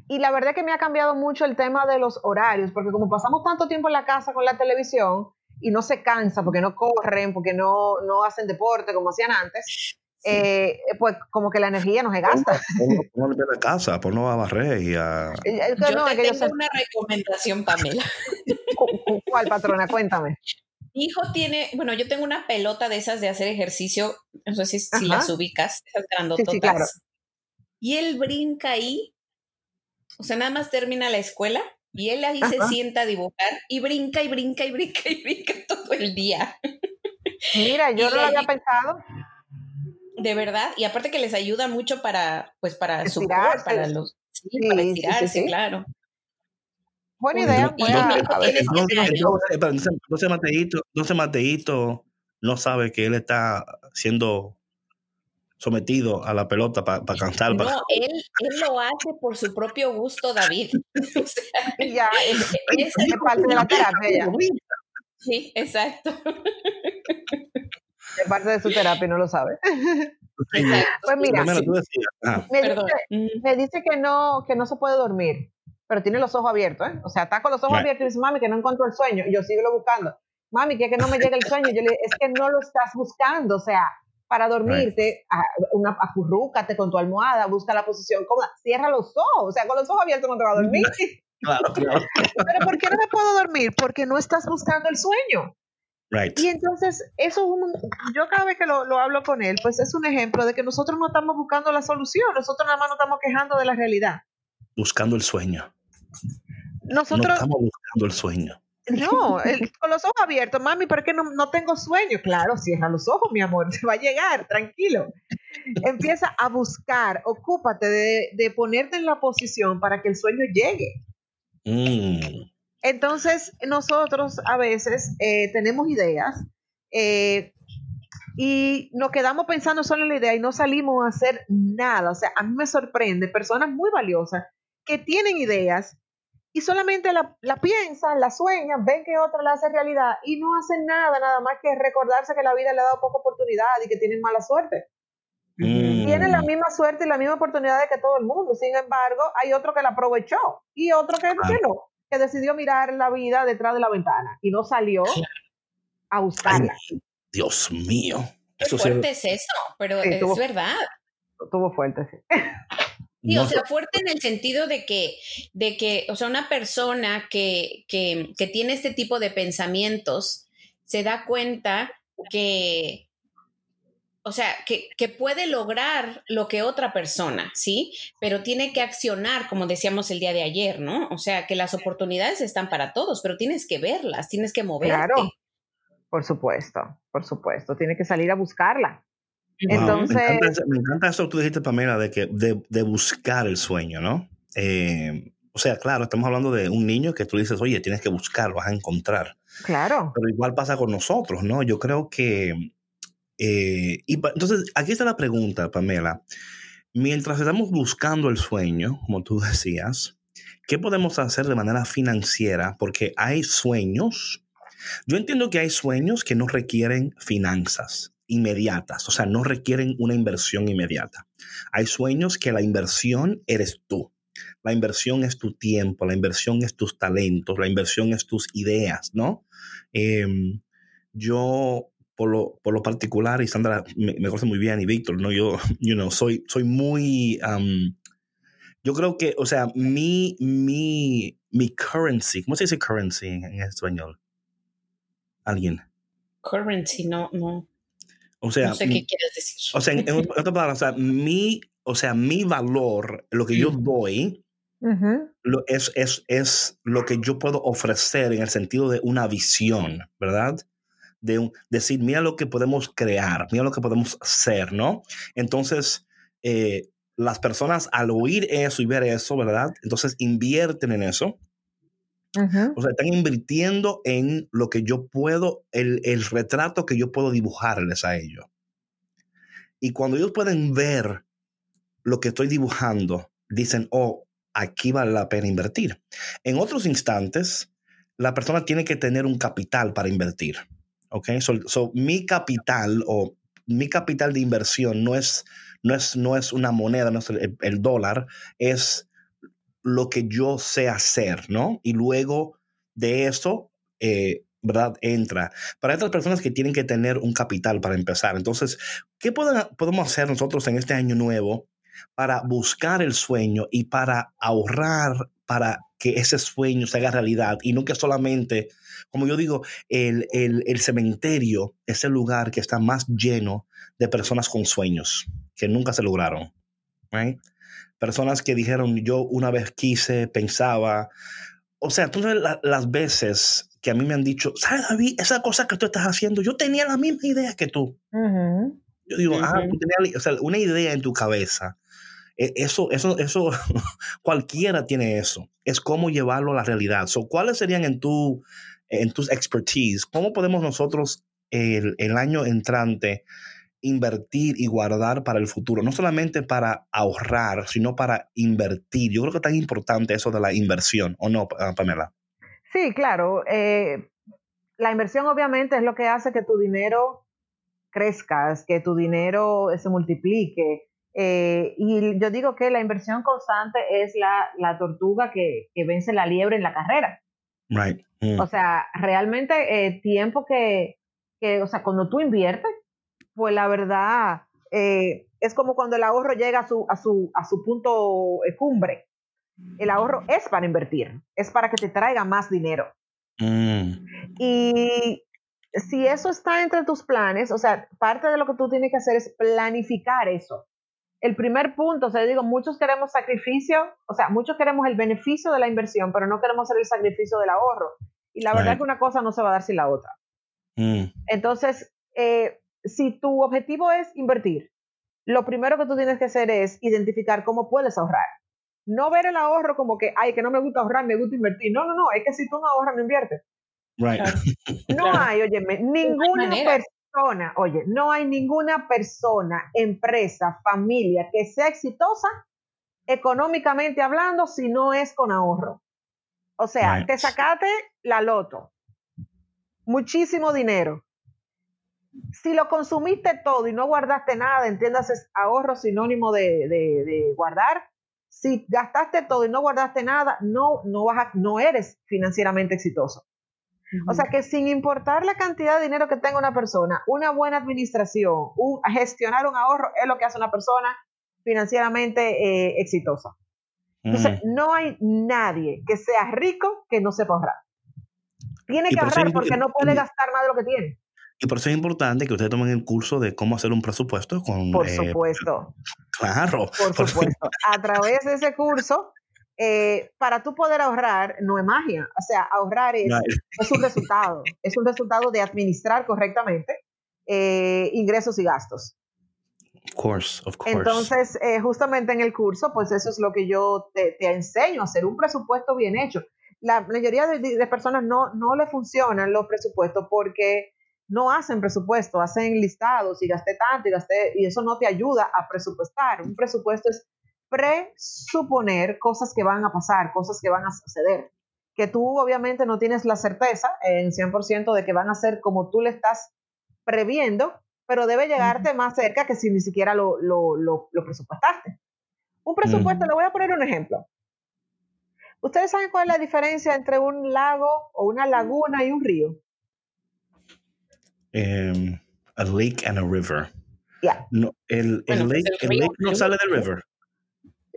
Y la verdad que me ha cambiado mucho el tema de los horarios, porque como pasamos tanto tiempo en la casa con la televisión y no se cansa porque no corren, porque no, no hacen deporte como hacían antes, eh, pues como que la energía no se gasta. Ponlo limpiar la casa, ponlo a barrer y a... Yo no, te yo tengo una recomendación, Pamela. [LAUGHS] cu- cu- ¿Cuál patrona? Cuéntame. Mi hijo tiene, bueno, yo tengo una pelota de esas de hacer ejercicio, no sé si, las ubicas, esas grandototas. claro. Y él brinca ahí, o sea, nada más termina la escuela y él ahí se sienta a dibujar y brinca y brinca y brinca y brinca [LAUGHS] todo el día. Mira, yo Y no lo había pensado. De verdad, y aparte que les ayuda mucho para, pues para su para los, sí, Sí, para sí, sí, estirarse, sí. claro. Buena idea. siete Entonces, Mateito, entonces Mateito no sabe que él está siendo sometido a la pelota para cansar. No, él, él lo hace por su propio gusto, David. [LAUGHS] O sea, Ya, es, es- es parte de la terapia ya. sí, exacto. [LAUGHS] [LAUGHS] Es parte de su terapia y no lo sabe. [LAUGHS] Pues mira, me dice, Mm. me dice que no, que no se puede dormir, pero tiene los ojos abiertos, ¿eh? O sea, está con los ojos Right. abiertos y dice, mami, que no encuentro el sueño. Y yo sigo buscando. Mami, que, es que no me llega el sueño. Yo le es que no lo estás buscando. O sea, para dormirte, a- una, acurrúcate con tu almohada, busca la posición cómoda, cierra los ojos. O sea, con los ojos abiertos no te va a dormir. [LAUGHS] Claro, claro. pero ¿por qué no me puedo dormir? Porque no estás buscando el sueño. Right. Y entonces, eso es un, yo cada vez que lo, lo hablo con él, pues es un ejemplo de que nosotros no estamos buscando la solución, nosotros nada más nos estamos quejando de la realidad. Buscando el sueño. No Nosotros, estamos buscando el sueño. no, el- con los ojos abiertos, mami, ¿por qué no, no tengo sueño? Claro, cierra los ojos, mi amor, [LAUGHS] te va a llegar, tranquilo. Empieza a buscar, ocúpate de, de ponerte en la posición para que el sueño llegue. Mm. Entonces, nosotros a veces eh, tenemos ideas eh, y nos quedamos pensando solo en la idea y no salimos a hacer nada. O sea, a mí me sorprende personas muy valiosas que tienen ideas y solamente la, la piensan, la sueñan, ven que otra la hace realidad y no hacen nada, nada más que recordarse que la vida le ha dado poca oportunidad y que tienen mala suerte. Mm. Tienen la misma suerte y la misma oportunidad que todo el mundo. Sin embargo, hay otro que la aprovechó y otro que, que no. Que decidió mirar la vida detrás de la ventana y no salió a buscarla. Dios mío. Qué fuerte es eso, pero es verdad. Tuvo fuerte, sí. [LAUGHS] Sí, o sea, fuerte en el sentido de que, de que, o sea, una persona que, que, que tiene este tipo de pensamientos se da cuenta que, o sea, que, que, puede lograr lo que otra persona, ¿sí? Pero tiene que accionar, como decíamos el día de ayer, ¿no? O sea, que las oportunidades están para todos, pero tienes que verlas, tienes que moverte. Claro, por supuesto, por supuesto, tiene que salir a buscarla. Entonces, me, encanta, eso que tú dijiste, Pamela, de, que, de, buscar el sueño, ¿no? Eh, o sea, claro, estamos hablando de un niño que tú dices, oye, tienes que buscar, vas a encontrar. Claro. Pero igual pasa con nosotros, ¿no? Yo creo que... Eh, y entonces, aquí está la pregunta, Pamela. Mientras estamos buscando el sueño, como tú [LAUGHS] decías, ¿qué podemos hacer de manera financiera? Porque hay sueños. Yo entiendo que hay sueños que no requieren finanzas inmediatas, o sea, no requieren una inversión inmediata. Hay sueños que la inversión eres tú. La inversión es tu tiempo, la inversión es tus talentos, la inversión es tus ideas, ¿no? Em, yo, por lo, por lo, particular, y Sandra me, conoce muy bien, y Víctor, ¿no? Yo, [LAUGHS] you know, soy, soy muy... yo creo que, o sea, mi, mi, mi currency, ¿cómo se dice currency en español? ¿Alguien? Currency, no, no. O sea, no sé qué quieres decir. O sea, en, otras palabras, o sea, mi, o sea, mi valor, lo que yo doy, lo, es, es, es, lo que yo puedo ofrecer en el sentido de una visión, ¿verdad? De un, decir, mira lo que podemos crear, mira lo que podemos hacer, ¿no? Entonces, eh, las personas al oír eso y ver eso, ¿verdad? Entonces invierten en eso. O sea, están invirtiendo en lo que yo puedo, el, el, retrato que yo puedo dibujarles a ellos. Y cuando ellos pueden ver lo que estoy dibujando, dicen, oh, aquí vale la pena invertir. En otros instantes, la persona tiene que tener un capital para invertir. ¿Ok? So, mi capital o mi capital de inversión no es, no es, no es una moneda, no es el dólar, es lo que yo sé hacer, ¿no? Y luego de eso, eh, ¿verdad? Entra. Para estas personas que tienen que tener un capital para empezar. Entonces, ¿qué podemos hacer nosotros en este año nuevo para buscar el sueño y para ahorrar para que ese sueño se haga realidad y no que solamente, como yo digo, el, el, el cementerio es el lugar que está más lleno de personas con sueños que nunca se lograron. Right? personas que dijeron, yo una vez quise, pensaba. O sea, todas las veces que a mí me han dicho, ¿sabes, David? Esa cosa que tú estás haciendo, yo tenía la misma idea que tú. Yo digo, ah, tú tenías o sea, una idea en tu cabeza. E, eso, eso, eso, [LAUGHS] cualquiera tiene eso. Es cómo llevarlo a la realidad. So, ¿Cuáles serían en, tu, en tus expertise? ¿Cómo podemos nosotros el, el año entrante invertir y guardar para el futuro, no solamente para ahorrar, sino para invertir. Yo creo que es tan importante eso de la inversión, ¿o no, Pamela? Sí, claro. Eh, la inversión obviamente es lo que hace que tu dinero crezca, que tu dinero se multiplique. Eh, y yo digo que la inversión constante es la, tortuga que, vence la liebre en la carrera. Right. Mm. O sea, realmente eh, tiempo que, que, o sea, cuando tú inviertes, pues la verdad eh, es como cuando el ahorro llega a su, a su, a su punto de cumbre. El ahorro es para invertir, es para que te traiga más dinero. Mm. Y si eso está entre tus planes, o sea, parte de lo que tú tienes que hacer es planificar eso. El primer punto, o sea, digo, muchos queremos sacrificio, o sea, muchos queremos el beneficio de la inversión, pero no queremos hacer el sacrificio del ahorro. Y la verdad es que una cosa no se va a dar sin la otra. Mm. Entonces, eh, si tu objetivo es invertir, lo primero que tú tienes que hacer es identificar cómo puedes ahorrar. No ver el ahorro como que, ay, que no me gusta ahorrar, me gusta invertir. No, no, no, es que si tú no ahorras, no inviertes. No hay, oye, ninguna persona, oye, no hay ninguna persona, empresa, familia que sea exitosa económicamente hablando si no es con ahorro. O sea, te sacaste la loto, muchísimo dinero, si lo consumiste todo y no guardaste nada, entiendas, es ahorro sinónimo de, guardar. Si gastaste todo y no guardaste nada, no, no, vas no eres financieramente exitoso. O sea que sin importar la cantidad de dinero que tenga una persona, una buena administración, un, gestionar un ahorro es lo que hace una persona financieramente eh, exitosa. Entonces, no hay nadie que sea rico que no sepa ahorrar. Tiene que ahorrar porque no puede gastar más de lo que tiene. Y por eso es importante que ustedes tomen el curso de cómo hacer un presupuesto con... Por eh, supuesto. [LAUGHS] claro. Por supuesto. A través de ese curso, eh, para tú poder ahorrar, no es magia. O sea, ahorrar es, un resultado. es un resultado de administrar correctamente eh, ingresos y gastos. Of course, of course. Entonces, justamente en el curso, pues eso es lo que yo te, te enseño, hacer un presupuesto bien hecho. La mayoría de, de personas no, no le funcionan los presupuestos porque no hacen presupuesto, hacen listados y gasté tanto y gasté, y eso no te ayuda a presupuestar. Un presupuesto es presuponer cosas que van a pasar, cosas que van a suceder, que tú obviamente no tienes la certeza en 100% de que van a ser como tú le estás previendo, pero debe llegarte más cerca que si ni siquiera lo, lo, presupuestaste. Un presupuesto, le voy a poner un ejemplo. ¿Ustedes saben cuál es la diferencia entre un lago o una laguna y un río? um, a lake and a river. Yeah. No, el, el, lake, el, el lake no sale del river.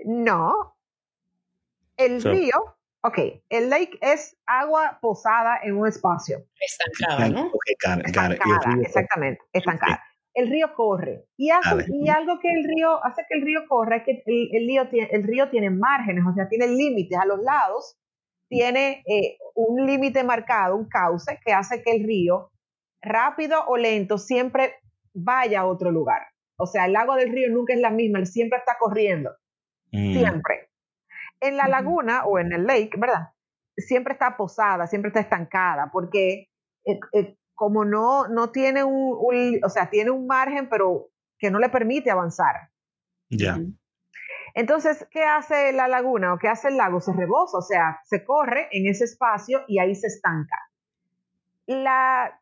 No. El so, río, ok, el lake es agua posada en un espacio. Estancada, ¿no? Okay, got it, got estancada, exactamente, estancada. El río corre. Y, hace, y algo que el río hace que el río corra es que el, el, río, tiene, el río tiene márgenes, o sea, tiene límites a los lados, tiene eh, un límite marcado, un cauce, que hace que el río rápido o lento, siempre vaya a otro lugar. O sea, el agua del río nunca es la misma, él siempre está corriendo. Mm. Siempre. En la laguna o en el lake, ¿verdad? Siempre está posada, siempre está estancada, porque eh, eh, como no, no tiene un, o sea, tiene un margen, pero que no le permite avanzar. Ya. Entonces, ¿qué hace la laguna o qué hace el lago? Se rebosa, o sea, se corre en ese espacio y ahí se estanca. La,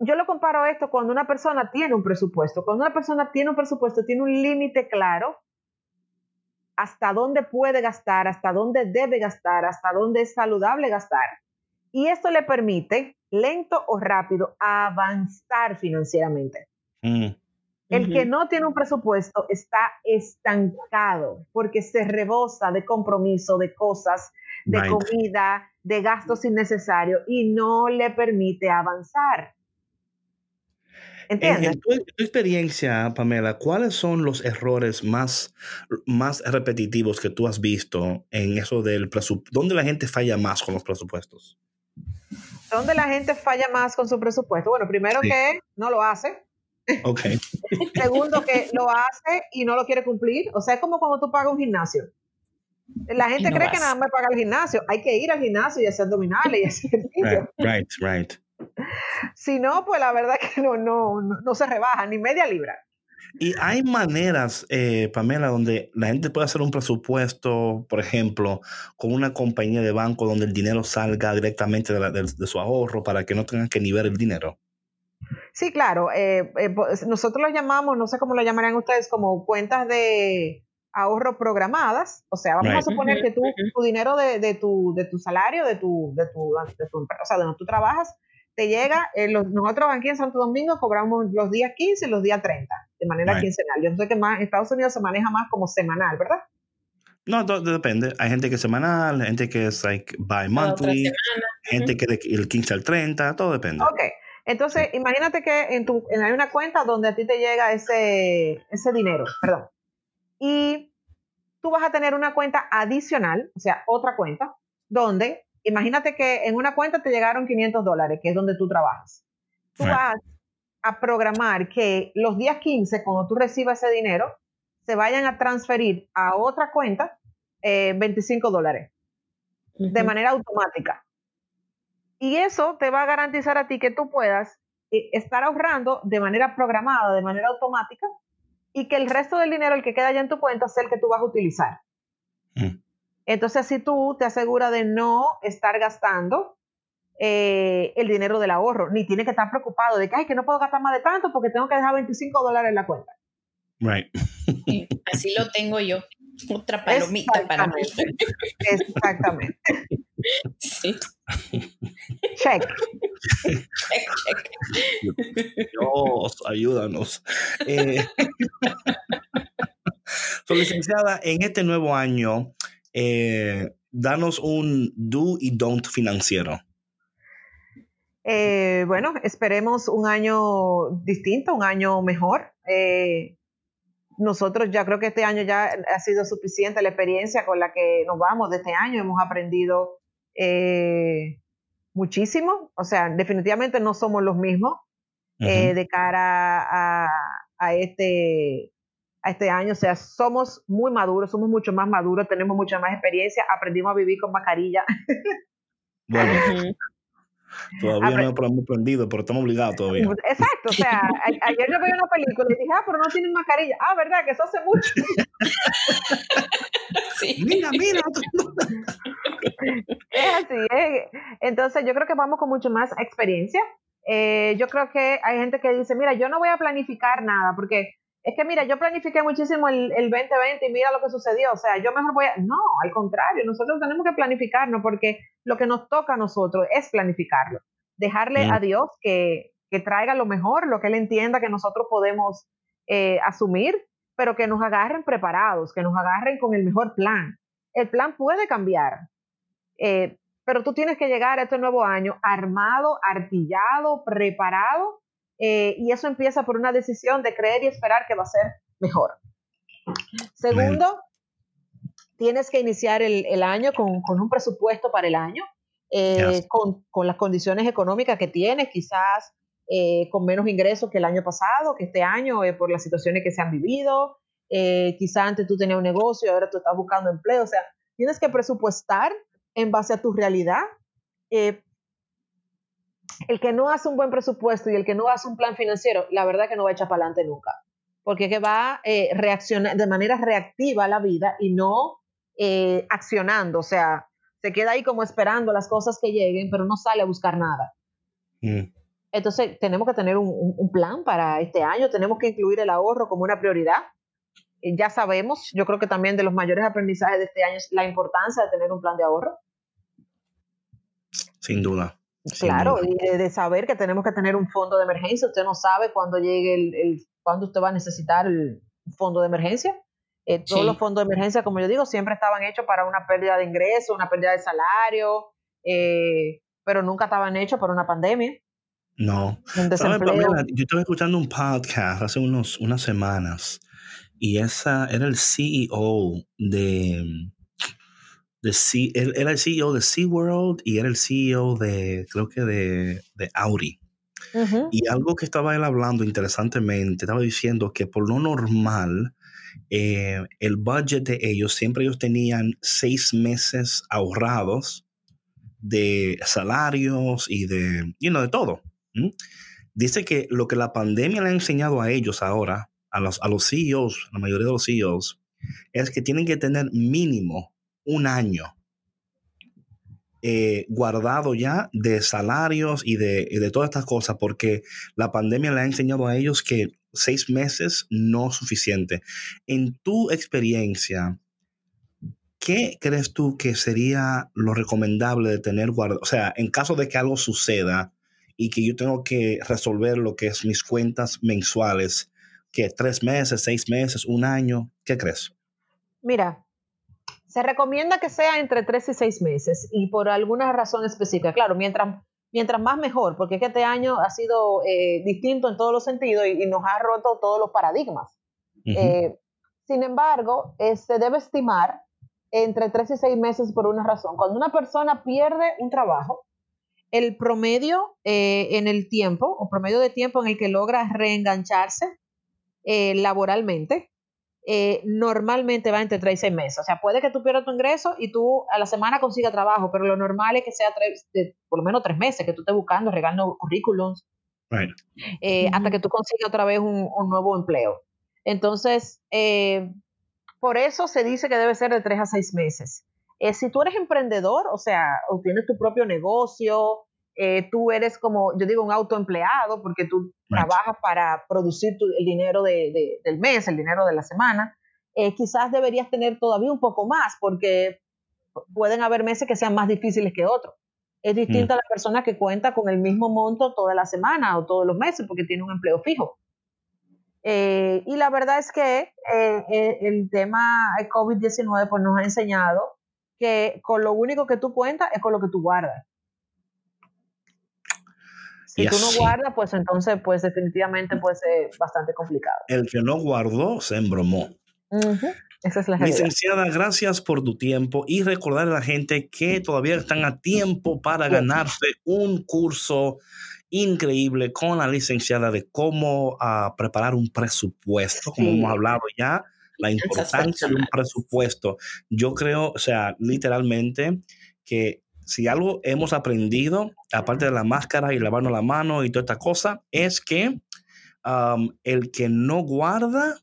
yo lo comparo a esto cuando una persona tiene un presupuesto. Cuando una persona tiene un presupuesto, tiene un límite claro hasta dónde puede gastar, hasta dónde debe gastar, hasta dónde es saludable gastar. Y esto le permite, lento o rápido, avanzar financieramente. Mm. El que no tiene un presupuesto está estancado porque se rebosa de compromiso, de cosas, de comida, de gastos innecesarios y no le permite avanzar. En, tu, experiencia, Pamela, ¿cuáles son los errores más, más repetitivos que tú has visto en eso del presupuesto? ¿Dónde la gente falla más con los presupuestos? ¿Dónde la gente falla más con su presupuesto? Bueno, primero que no lo hace. Ok. [LAUGHS] Segundo que lo hace y no lo quiere cumplir. O sea, es como cuando tú pagas un gimnasio. La gente cree que nada más paga el gimnasio. Hay que ir al gimnasio y hacer abdominales y hacer ejercicio. Right, right. Si no, pues la verdad que no, no, no, se rebaja ni media libra. Y hay maneras, eh, Pamela, donde la gente puede hacer un presupuesto, por ejemplo, con una compañía de banco donde el dinero salga directamente de, su ahorro para que no tengan que nivelar el dinero. Sí, claro. Eh, eh, pues, nosotros lo llamamos, no sé cómo lo llamarían ustedes, como cuentas de ahorro programadas. O sea, vamos a suponer que tú, tu dinero de, de, tu, de tu salario, de tu, de tu, de tu, o sea, de donde tú trabajas, te llega, eh, los, nosotros aquí en Santo Domingo cobramos los días 15 y los días 30, de manera quincenal. Yo sé que más, en Estados Unidos se maneja más como semanal, ¿verdad? No, depende. Hay gente que es semanal, gente que es like bi-monthly, gente que del 15 al 30, todo depende. Ok, entonces imagínate que en tu, en, hay una cuenta donde a ti te llega ese, ese dinero, perdón, y tú vas a tener una cuenta adicional, o sea, otra cuenta, donde imagínate que en una cuenta te llegaron 500 dólares, que es donde tú trabajas. Tú vas a programar que los días 15, cuando tú recibas ese dinero, se vayan a transferir a otra cuenta 25 eh, dólares de manera automática. Y eso te va a garantizar a ti que tú puedas eh, estar ahorrando de manera programada, de manera automática, y que el resto del dinero, el que queda ya en tu cuenta, sea el que tú vas a utilizar. Mm. Entonces, así tú te aseguras de no estar gastando eh, el dinero del ahorro, ni tienes que estar preocupado de que, ay, que no puedo gastar más de tanto porque tengo que dejar 25 dólares en la cuenta. Right. así lo tengo yo. Otra palomita para mí. Exactamente. Sí. Check. Check, check. Dios, ayúdanos. Eh, [LAUGHS] so, licenciada, en este nuevo año, eh, danos un do y don't financiero. Eh, bueno, esperemos un año distinto, un año mejor. Eh, nosotros ya creo que este año ya ha sido suficiente la experiencia con la que nos vamos de este año. Hemos aprendido eh, muchísimo. O sea, definitivamente no somos los mismos de cara a, a, este, a este año. O sea, somos muy maduros, somos mucho más maduros, tenemos mucha más experiencia, aprendimos a vivir con mascarilla. [LAUGHS] Bueno, todavía Apre- no hemos aprendido, pero estamos obligados todavía. Exacto, o sea, ayer yo vi una película y dije, ah, pero no tienen mascarilla. Ah, ¿verdad? Que eso hace mucho. [LAUGHS] Sí. Mira, mira. [LAUGHS] Es así, ¿eh? Entonces yo creo que vamos con mucho más experiencia. Eh, yo creo que hay gente que dice, mira, yo no voy a planificar nada, porque es que, mira, yo planifiqué muchísimo el, el 2020 y mira lo que sucedió. O sea, yo mejor voy a... No, al contrario, nosotros tenemos que planificarnos porque lo que nos toca a nosotros es planificarlo. Dejarle a Dios que, que traiga lo mejor, lo que Él entienda que nosotros podemos eh, asumir, pero que nos agarren preparados, que nos agarren con el mejor plan. El plan puede cambiar, eh, pero tú tienes que llegar a este nuevo año armado, artillado, preparado, eh, y eso empieza por una decisión de creer y esperar que va a ser mejor. Segundo, tienes que iniciar el, el año con, con un presupuesto para el año, eh, Yes. con, con las condiciones económicas que tienes, quizás eh, con menos ingresos que el año pasado, que este año, por las situaciones que se han vivido, quizás antes tú tenías un negocio, ahora tú estás buscando empleo, o sea, tienes que presupuestar en base a tu realidad. Eh, el que no hace un buen presupuesto y el que no hace un plan financiero, la verdad que no va a echar para adelante nunca, porque es que va eh, reaccionar de manera reactiva a la vida y no eh, accionando, o sea, se queda ahí como esperando las cosas que lleguen, pero no sale a buscar nada. Mm, Entonces, tenemos que tener un, un- un plan para este año, tenemos que incluir el ahorro como una prioridad. Eh, ya sabemos, yo creo que también de los mayores aprendizajes de este año es la importancia de tener un plan de ahorro. sin duda. Claro, y de, de saber que tenemos que tener un fondo de emergencia. Usted no sabe cuándo llegue el, el cuándo usted va a necesitar el fondo de emergencia. Eh, todos Sí. los fondos de emergencia, como yo digo, siempre estaban hechos para una pérdida de ingreso, una pérdida de salario, eh, pero nunca estaban hechos para una pandemia, No. Yo estaba escuchando un podcast hace unos, unas semanas y esa era el CEO de, de C- él era el CEO de SeaWorld y era el CEO de, creo que de, de Audi. Y algo que estaba él hablando interesantemente, estaba diciendo que por lo normal, eh, el budget de ellos, siempre ellos tenían seis meses ahorrados de salarios y de, you know, de todo. Dice que lo que la pandemia le ha enseñado a ellos ahora, a los, a los CEOs, la mayoría de los CEOs, es que tienen que tener mínimo un año eh, guardado ya de salarios y de, de todas estas cosas, porque la pandemia le ha enseñado a ellos que seis meses no es suficiente. En tu experiencia, ¿qué crees tú que sería lo recomendable de tener guardado? O sea, en caso de que algo suceda y que yo tengo que resolver lo que es mis cuentas mensuales, que tres meses, seis meses, un año, ¿qué crees? Mira, se recomienda que sea entre tres y seis meses y por alguna razón específica. Claro, mientras, mientras más mejor, porque es que este año ha sido eh, distinto en todos los sentidos y, y nos ha roto todos los paradigmas. Eh, sin embargo, eh, se debe estimar entre tres y seis meses por una razón. Cuando una persona pierde un trabajo, el promedio eh, en el tiempo, o promedio de tiempo en el que logra reengancharse laboralmente, eh, normalmente va entre tres y seis meses. O sea, puede que tú pierdas tu ingreso y tú a la semana consigas trabajo, pero lo normal es que sea tres, de- por lo menos tres meses, que tú estés buscando, regando currículums, Right. eh, hasta que tú consigas otra vez un, un nuevo empleo. Entonces, eh, por eso se dice que debe ser de tres a seis meses. Eh, si tú eres emprendedor, o sea, o tienes tu propio negocio, eh, tú eres como, yo digo, un autoempleado, porque tú Right. trabajas para producir tu- el dinero de- de- del mes, el dinero de la semana, eh, quizás deberías tener todavía un poco más, porque pueden haber meses que sean más difíciles que otros. Es distinta mm. a la persona que cuenta con el mismo monto toda la semana o todos los meses porque tiene un empleo fijo. Eh, y la verdad es que eh, el tema COVID-19 pues, nos ha enseñado que con lo único que tú cuentas es con lo que tú guardas. Si tú no guardas, pues entonces, pues definitivamente puede ser bastante complicado. El que no guardó se embromó. Esa es la Licenciada, gracias por tu tiempo y recordar a la gente que todavía están a tiempo para ganarse un curso increíble con la licenciada de cómo ah, preparar un presupuesto, como hemos hablado ya, la importancia de un presupuesto. Yo creo, o sea, literalmente que si algo hemos aprendido, aparte de la máscara y lavarnos la mano y toda esta cosa, es que el que no guarda,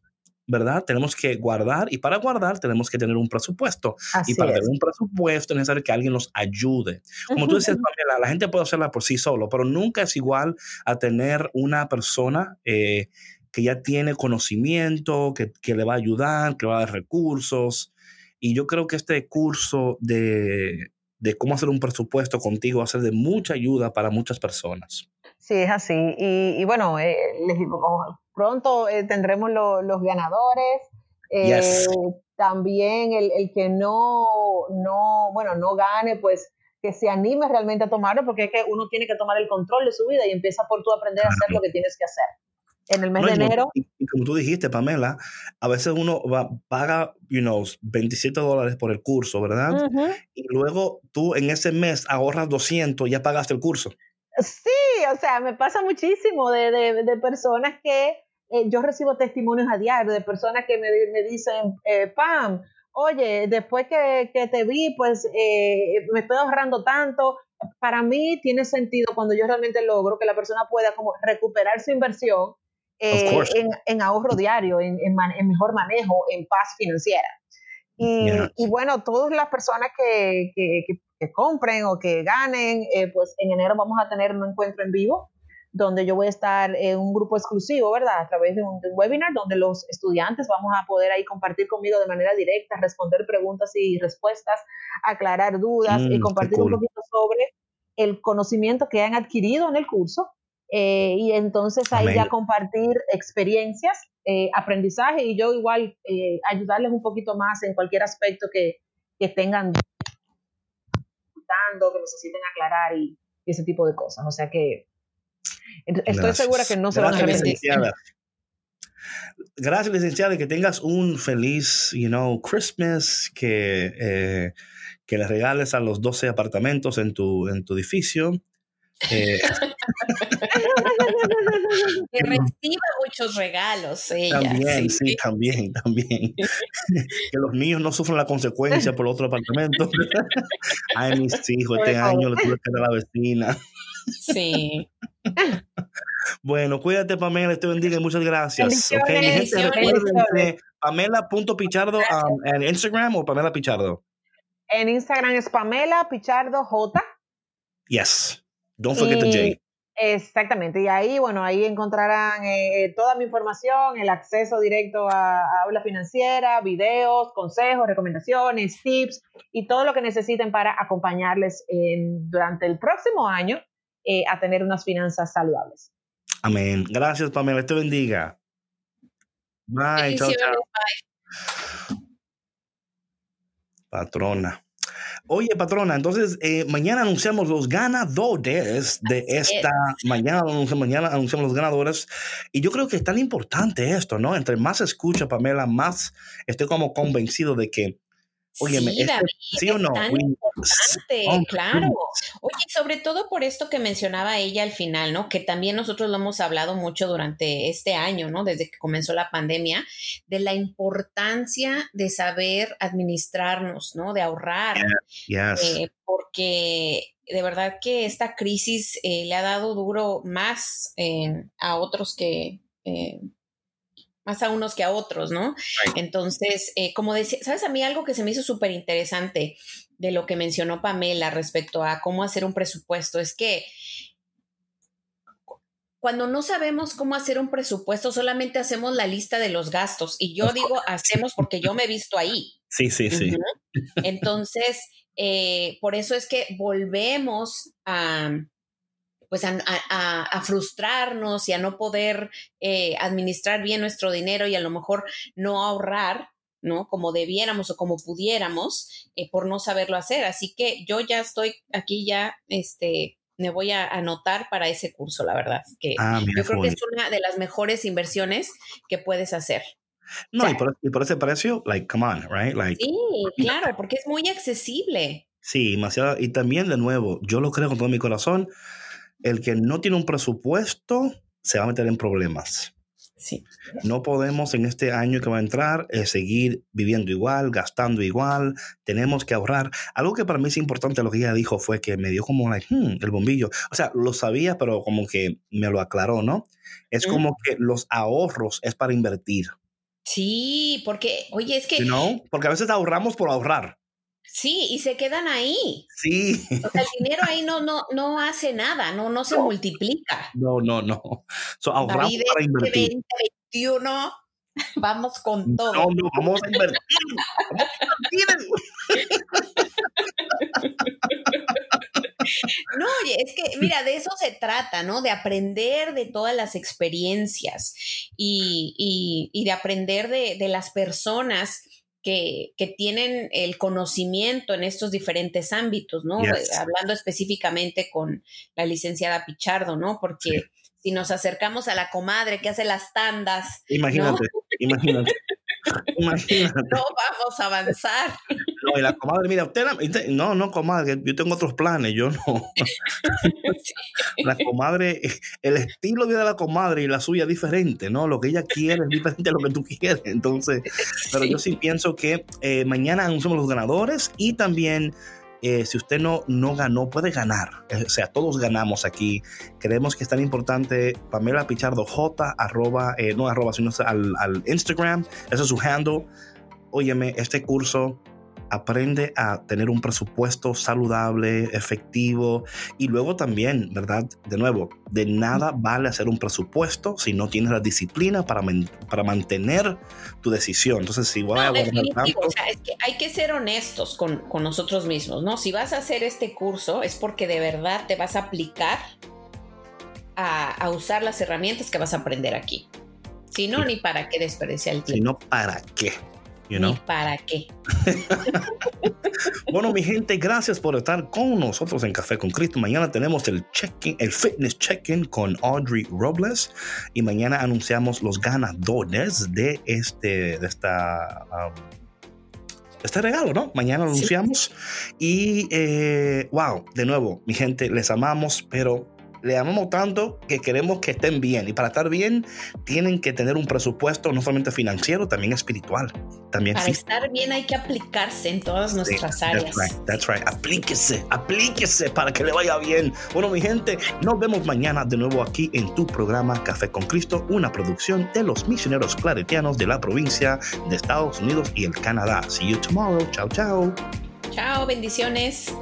¿verdad? Tenemos que guardar y para guardar tenemos que tener un presupuesto. y para tener un presupuesto es necesario que alguien nos ayude. Como tú decías, la gente puede hacerla por sí solo, pero nunca es igual a tener una persona eh, que ya tiene conocimiento, que, que, le va a ayudar, que le va a dar recursos. Y yo creo que este curso de de cómo hacer un presupuesto contigo va a ser de mucha ayuda para muchas personas. Sí, es así. Y, bueno, eh, pronto eh, tendremos los ganadores. Eh, también el, el, que no, no, bueno, no gane, pues que se anime realmente a tomarlo, porque es que uno tiene que tomar el control de su vida y empieza por tú aprender a hacer lo que tienes que hacer en el mes de enero. Y, como tú dijiste, Pamela, a veces uno va, paga, you know, 27 dólares por el curso, ¿verdad? Y luego tú en ese mes ahorras 200 y ya pagaste el curso. Sí, o sea, me pasa muchísimo de, de, de personas que eh, yo recibo testimonios a diario de personas que me, me dicen, eh, Pam, oye, después que, que te vi, pues eh, me estoy ahorrando tanto. Para mí tiene sentido cuando yo realmente logro que la persona pueda como recuperar su inversión eh, en, ahorro diario, en, mejor manejo, en paz financiera. Y, bueno, todas las personas que, compren o que ganen, eh, pues en enero vamos a tener un encuentro en vivo donde yo voy a estar en un grupo exclusivo, ¿verdad? A través de un, webinar donde los estudiantes vamos a poder ahí compartir conmigo de manera directa, responder preguntas y respuestas, aclarar dudas y mm, compartir un poquito sobre el conocimiento que han adquirido en el curso eh, y entonces ahí ya compartir experiencias, eh, aprendizaje y yo igual eh, ayudarles un poquito más en cualquier aspecto que, que tengan que necesiten aclarar y, ese tipo de cosas. O sea que estoy segura que no se van a arrepentir. Gracias, licenciada, que tengas un feliz, you know, Christmas, que, que le regales a los 12 apartamentos en tu, en tu edificio. Eh, [LAUGHS] que reciba muchos regalos. también, sí. también, también. [LAUGHS] que los niños no sufran la consecuencia por otro apartamento. [LAUGHS] Ay, mis hijos, este año le tuve que dar a la vecina. Sí. Bueno, cuídate, Pamela, te bendiga y muchas gracias. Okay, mi gente, Pamela.pichardo um, en Instagram o Pamela Pichardo. En Instagram es Pamela Pichardo J. Yes. Don't forget the J. Exactamente, y ahí, bueno, ahí encontrarán eh, toda mi información, el acceso directo a, aula financiera, videos, consejos, recomendaciones, tips y todo lo que necesiten para acompañarles durante el próximo año eh, a tener unas finanzas saludables. Amén. Gracias, Pamela. Te bendiga. Bye. Chao, chao. Bye. Patrona. Oye, patrona, entonces eh, mañana anunciamos los ganadores de esta. Mañana anunciamos, mañana anunciamos los ganadores. Y yo creo que es tan importante esto, ¿no? Entre más escucha, Pamela, más estoy como convencido de que Oye, sí, este, ¿sí o no? Es tan importante, claro. Oye, sobre todo por esto que mencionaba ella al final, ¿no? Que también nosotros lo hemos hablado mucho durante este año, ¿no? Desde que comenzó la pandemia, de la importancia de saber administrarnos, ¿no? De ahorrar. Eh, porque de verdad que esta crisis eh, le ha dado duro más eh, a otros que más a unos que a otros, ¿no? Entonces, eh, como decía, ¿sabes a mí algo que se me hizo súper interesante de lo que mencionó Pamela respecto a cómo hacer un presupuesto? Es que cuando no sabemos cómo hacer un presupuesto, solamente hacemos la lista de los gastos. Y yo digo hacemos porque yo me he visto ahí. Sí, sí, sí. Entonces, eh, por eso es que volvemos a, pues a, frustrarnos y a no poder eh, administrar bien nuestro dinero y a lo mejor no ahorrar, ¿no? Como debiéramos o como pudiéramos eh, por no saberlo hacer. Así que yo ya estoy aquí ya, este, me voy a anotar para ese curso, la verdad. Que ah, yo creo que es una de las mejores inversiones que puedes hacer. No, y, por, ese precio, like, come on, right? Like, sí, claro, porque es muy accesible. Sí, demasiado. Y también, de nuevo, yo lo creo con todo mi corazón, el que no tiene un presupuesto se va a meter en problemas. No podemos en este año que va a entrar eh, seguir viviendo igual, gastando igual, tenemos que ahorrar. Algo que para mí es importante, lo que ella dijo fue que me dio como hmm, el bombillo. O sea, lo sabía, pero como que me lo aclaró, ¿no? Es como que los ahorros es para invertir. Sí, porque, oye, es que... ¿No? Porque a veces ahorramos por ahorrar. Sí, y se quedan ahí. Sí. O sea, el [LAUGHS] dinero ahí no, no, no hace nada, no, no se multiplica. No, no, no. So, ahorramos para invertir. 2021, [LAUGHS] vamos con todo. No, no, vamos a invertir. No, oye, es que, mira, de eso se trata, ¿no? De aprender de todas las experiencias y, y, y de aprender de, de las personas que, tienen el conocimiento en estos diferentes ámbitos, ¿no? Hablando específicamente con la licenciada Pichardo, ¿no? Porque si nos acercamos a la comadre que hace las tandas. Imagínate, [LAUGHS] imagínate. No vamos a avanzar. Y la comadre, mira, usted, no, no, comadre, yo tengo otros planes, yo no. [LAUGHS] La comadre, el estilo de la comadre y la suya es diferente, ¿no? Lo que ella quiere es diferente a lo que tú quieres. Entonces, pero yo sí pienso que eh, mañana anunciamos los ganadores y también eh, si usted no, no ganó, puede ganar. Eh, o sea, todos ganamos aquí. Creemos que es tan importante. Pamela Pichardo J, arroba, eh, no arroba, sino al, al Instagram. Ese es su handle. Óyeme, este curso aprende a tener un presupuesto saludable, efectivo y luego también, ¿verdad? De nuevo, de nada vale hacer un presupuesto si no tienes la disciplina para, para mantener tu decisión. Entonces, si voy a tanto... o sea, es que hay que ser honestos con, con nosotros mismos, ¿no? Si vas a hacer este curso es porque de verdad te vas a aplicar a, a usar las herramientas que vas a aprender aquí. Si no, ni para qué desperdiciar el tiempo. Si no, ¿para qué? ¿Y para qué? [LAUGHS] bueno, mi gente, gracias por estar con nosotros en Café con Cristo. Mañana tenemos el check-in, el fitness check-in con Audrey Robles y mañana anunciamos los ganadores de este, de esta, um, este regalo, ¿no? Mañana anunciamos y eh, wow, de nuevo, mi gente, les amamos, pero le amamos tanto que queremos que estén bien. Y para estar bien, tienen que tener un presupuesto no solamente financiero, también espiritual. También para estar bien hay que aplicarse en todas nuestras áreas. That's right, that's right. Aplíquese, aplíquese para que le vaya bien. Bueno, mi gente, nos vemos mañana de nuevo aquí en tu programa Café con Cristo, una producción de los misioneros claretianos de la provincia de Estados Unidos y el Canadá. See you tomorrow. Chao, chao. Chao, bendiciones.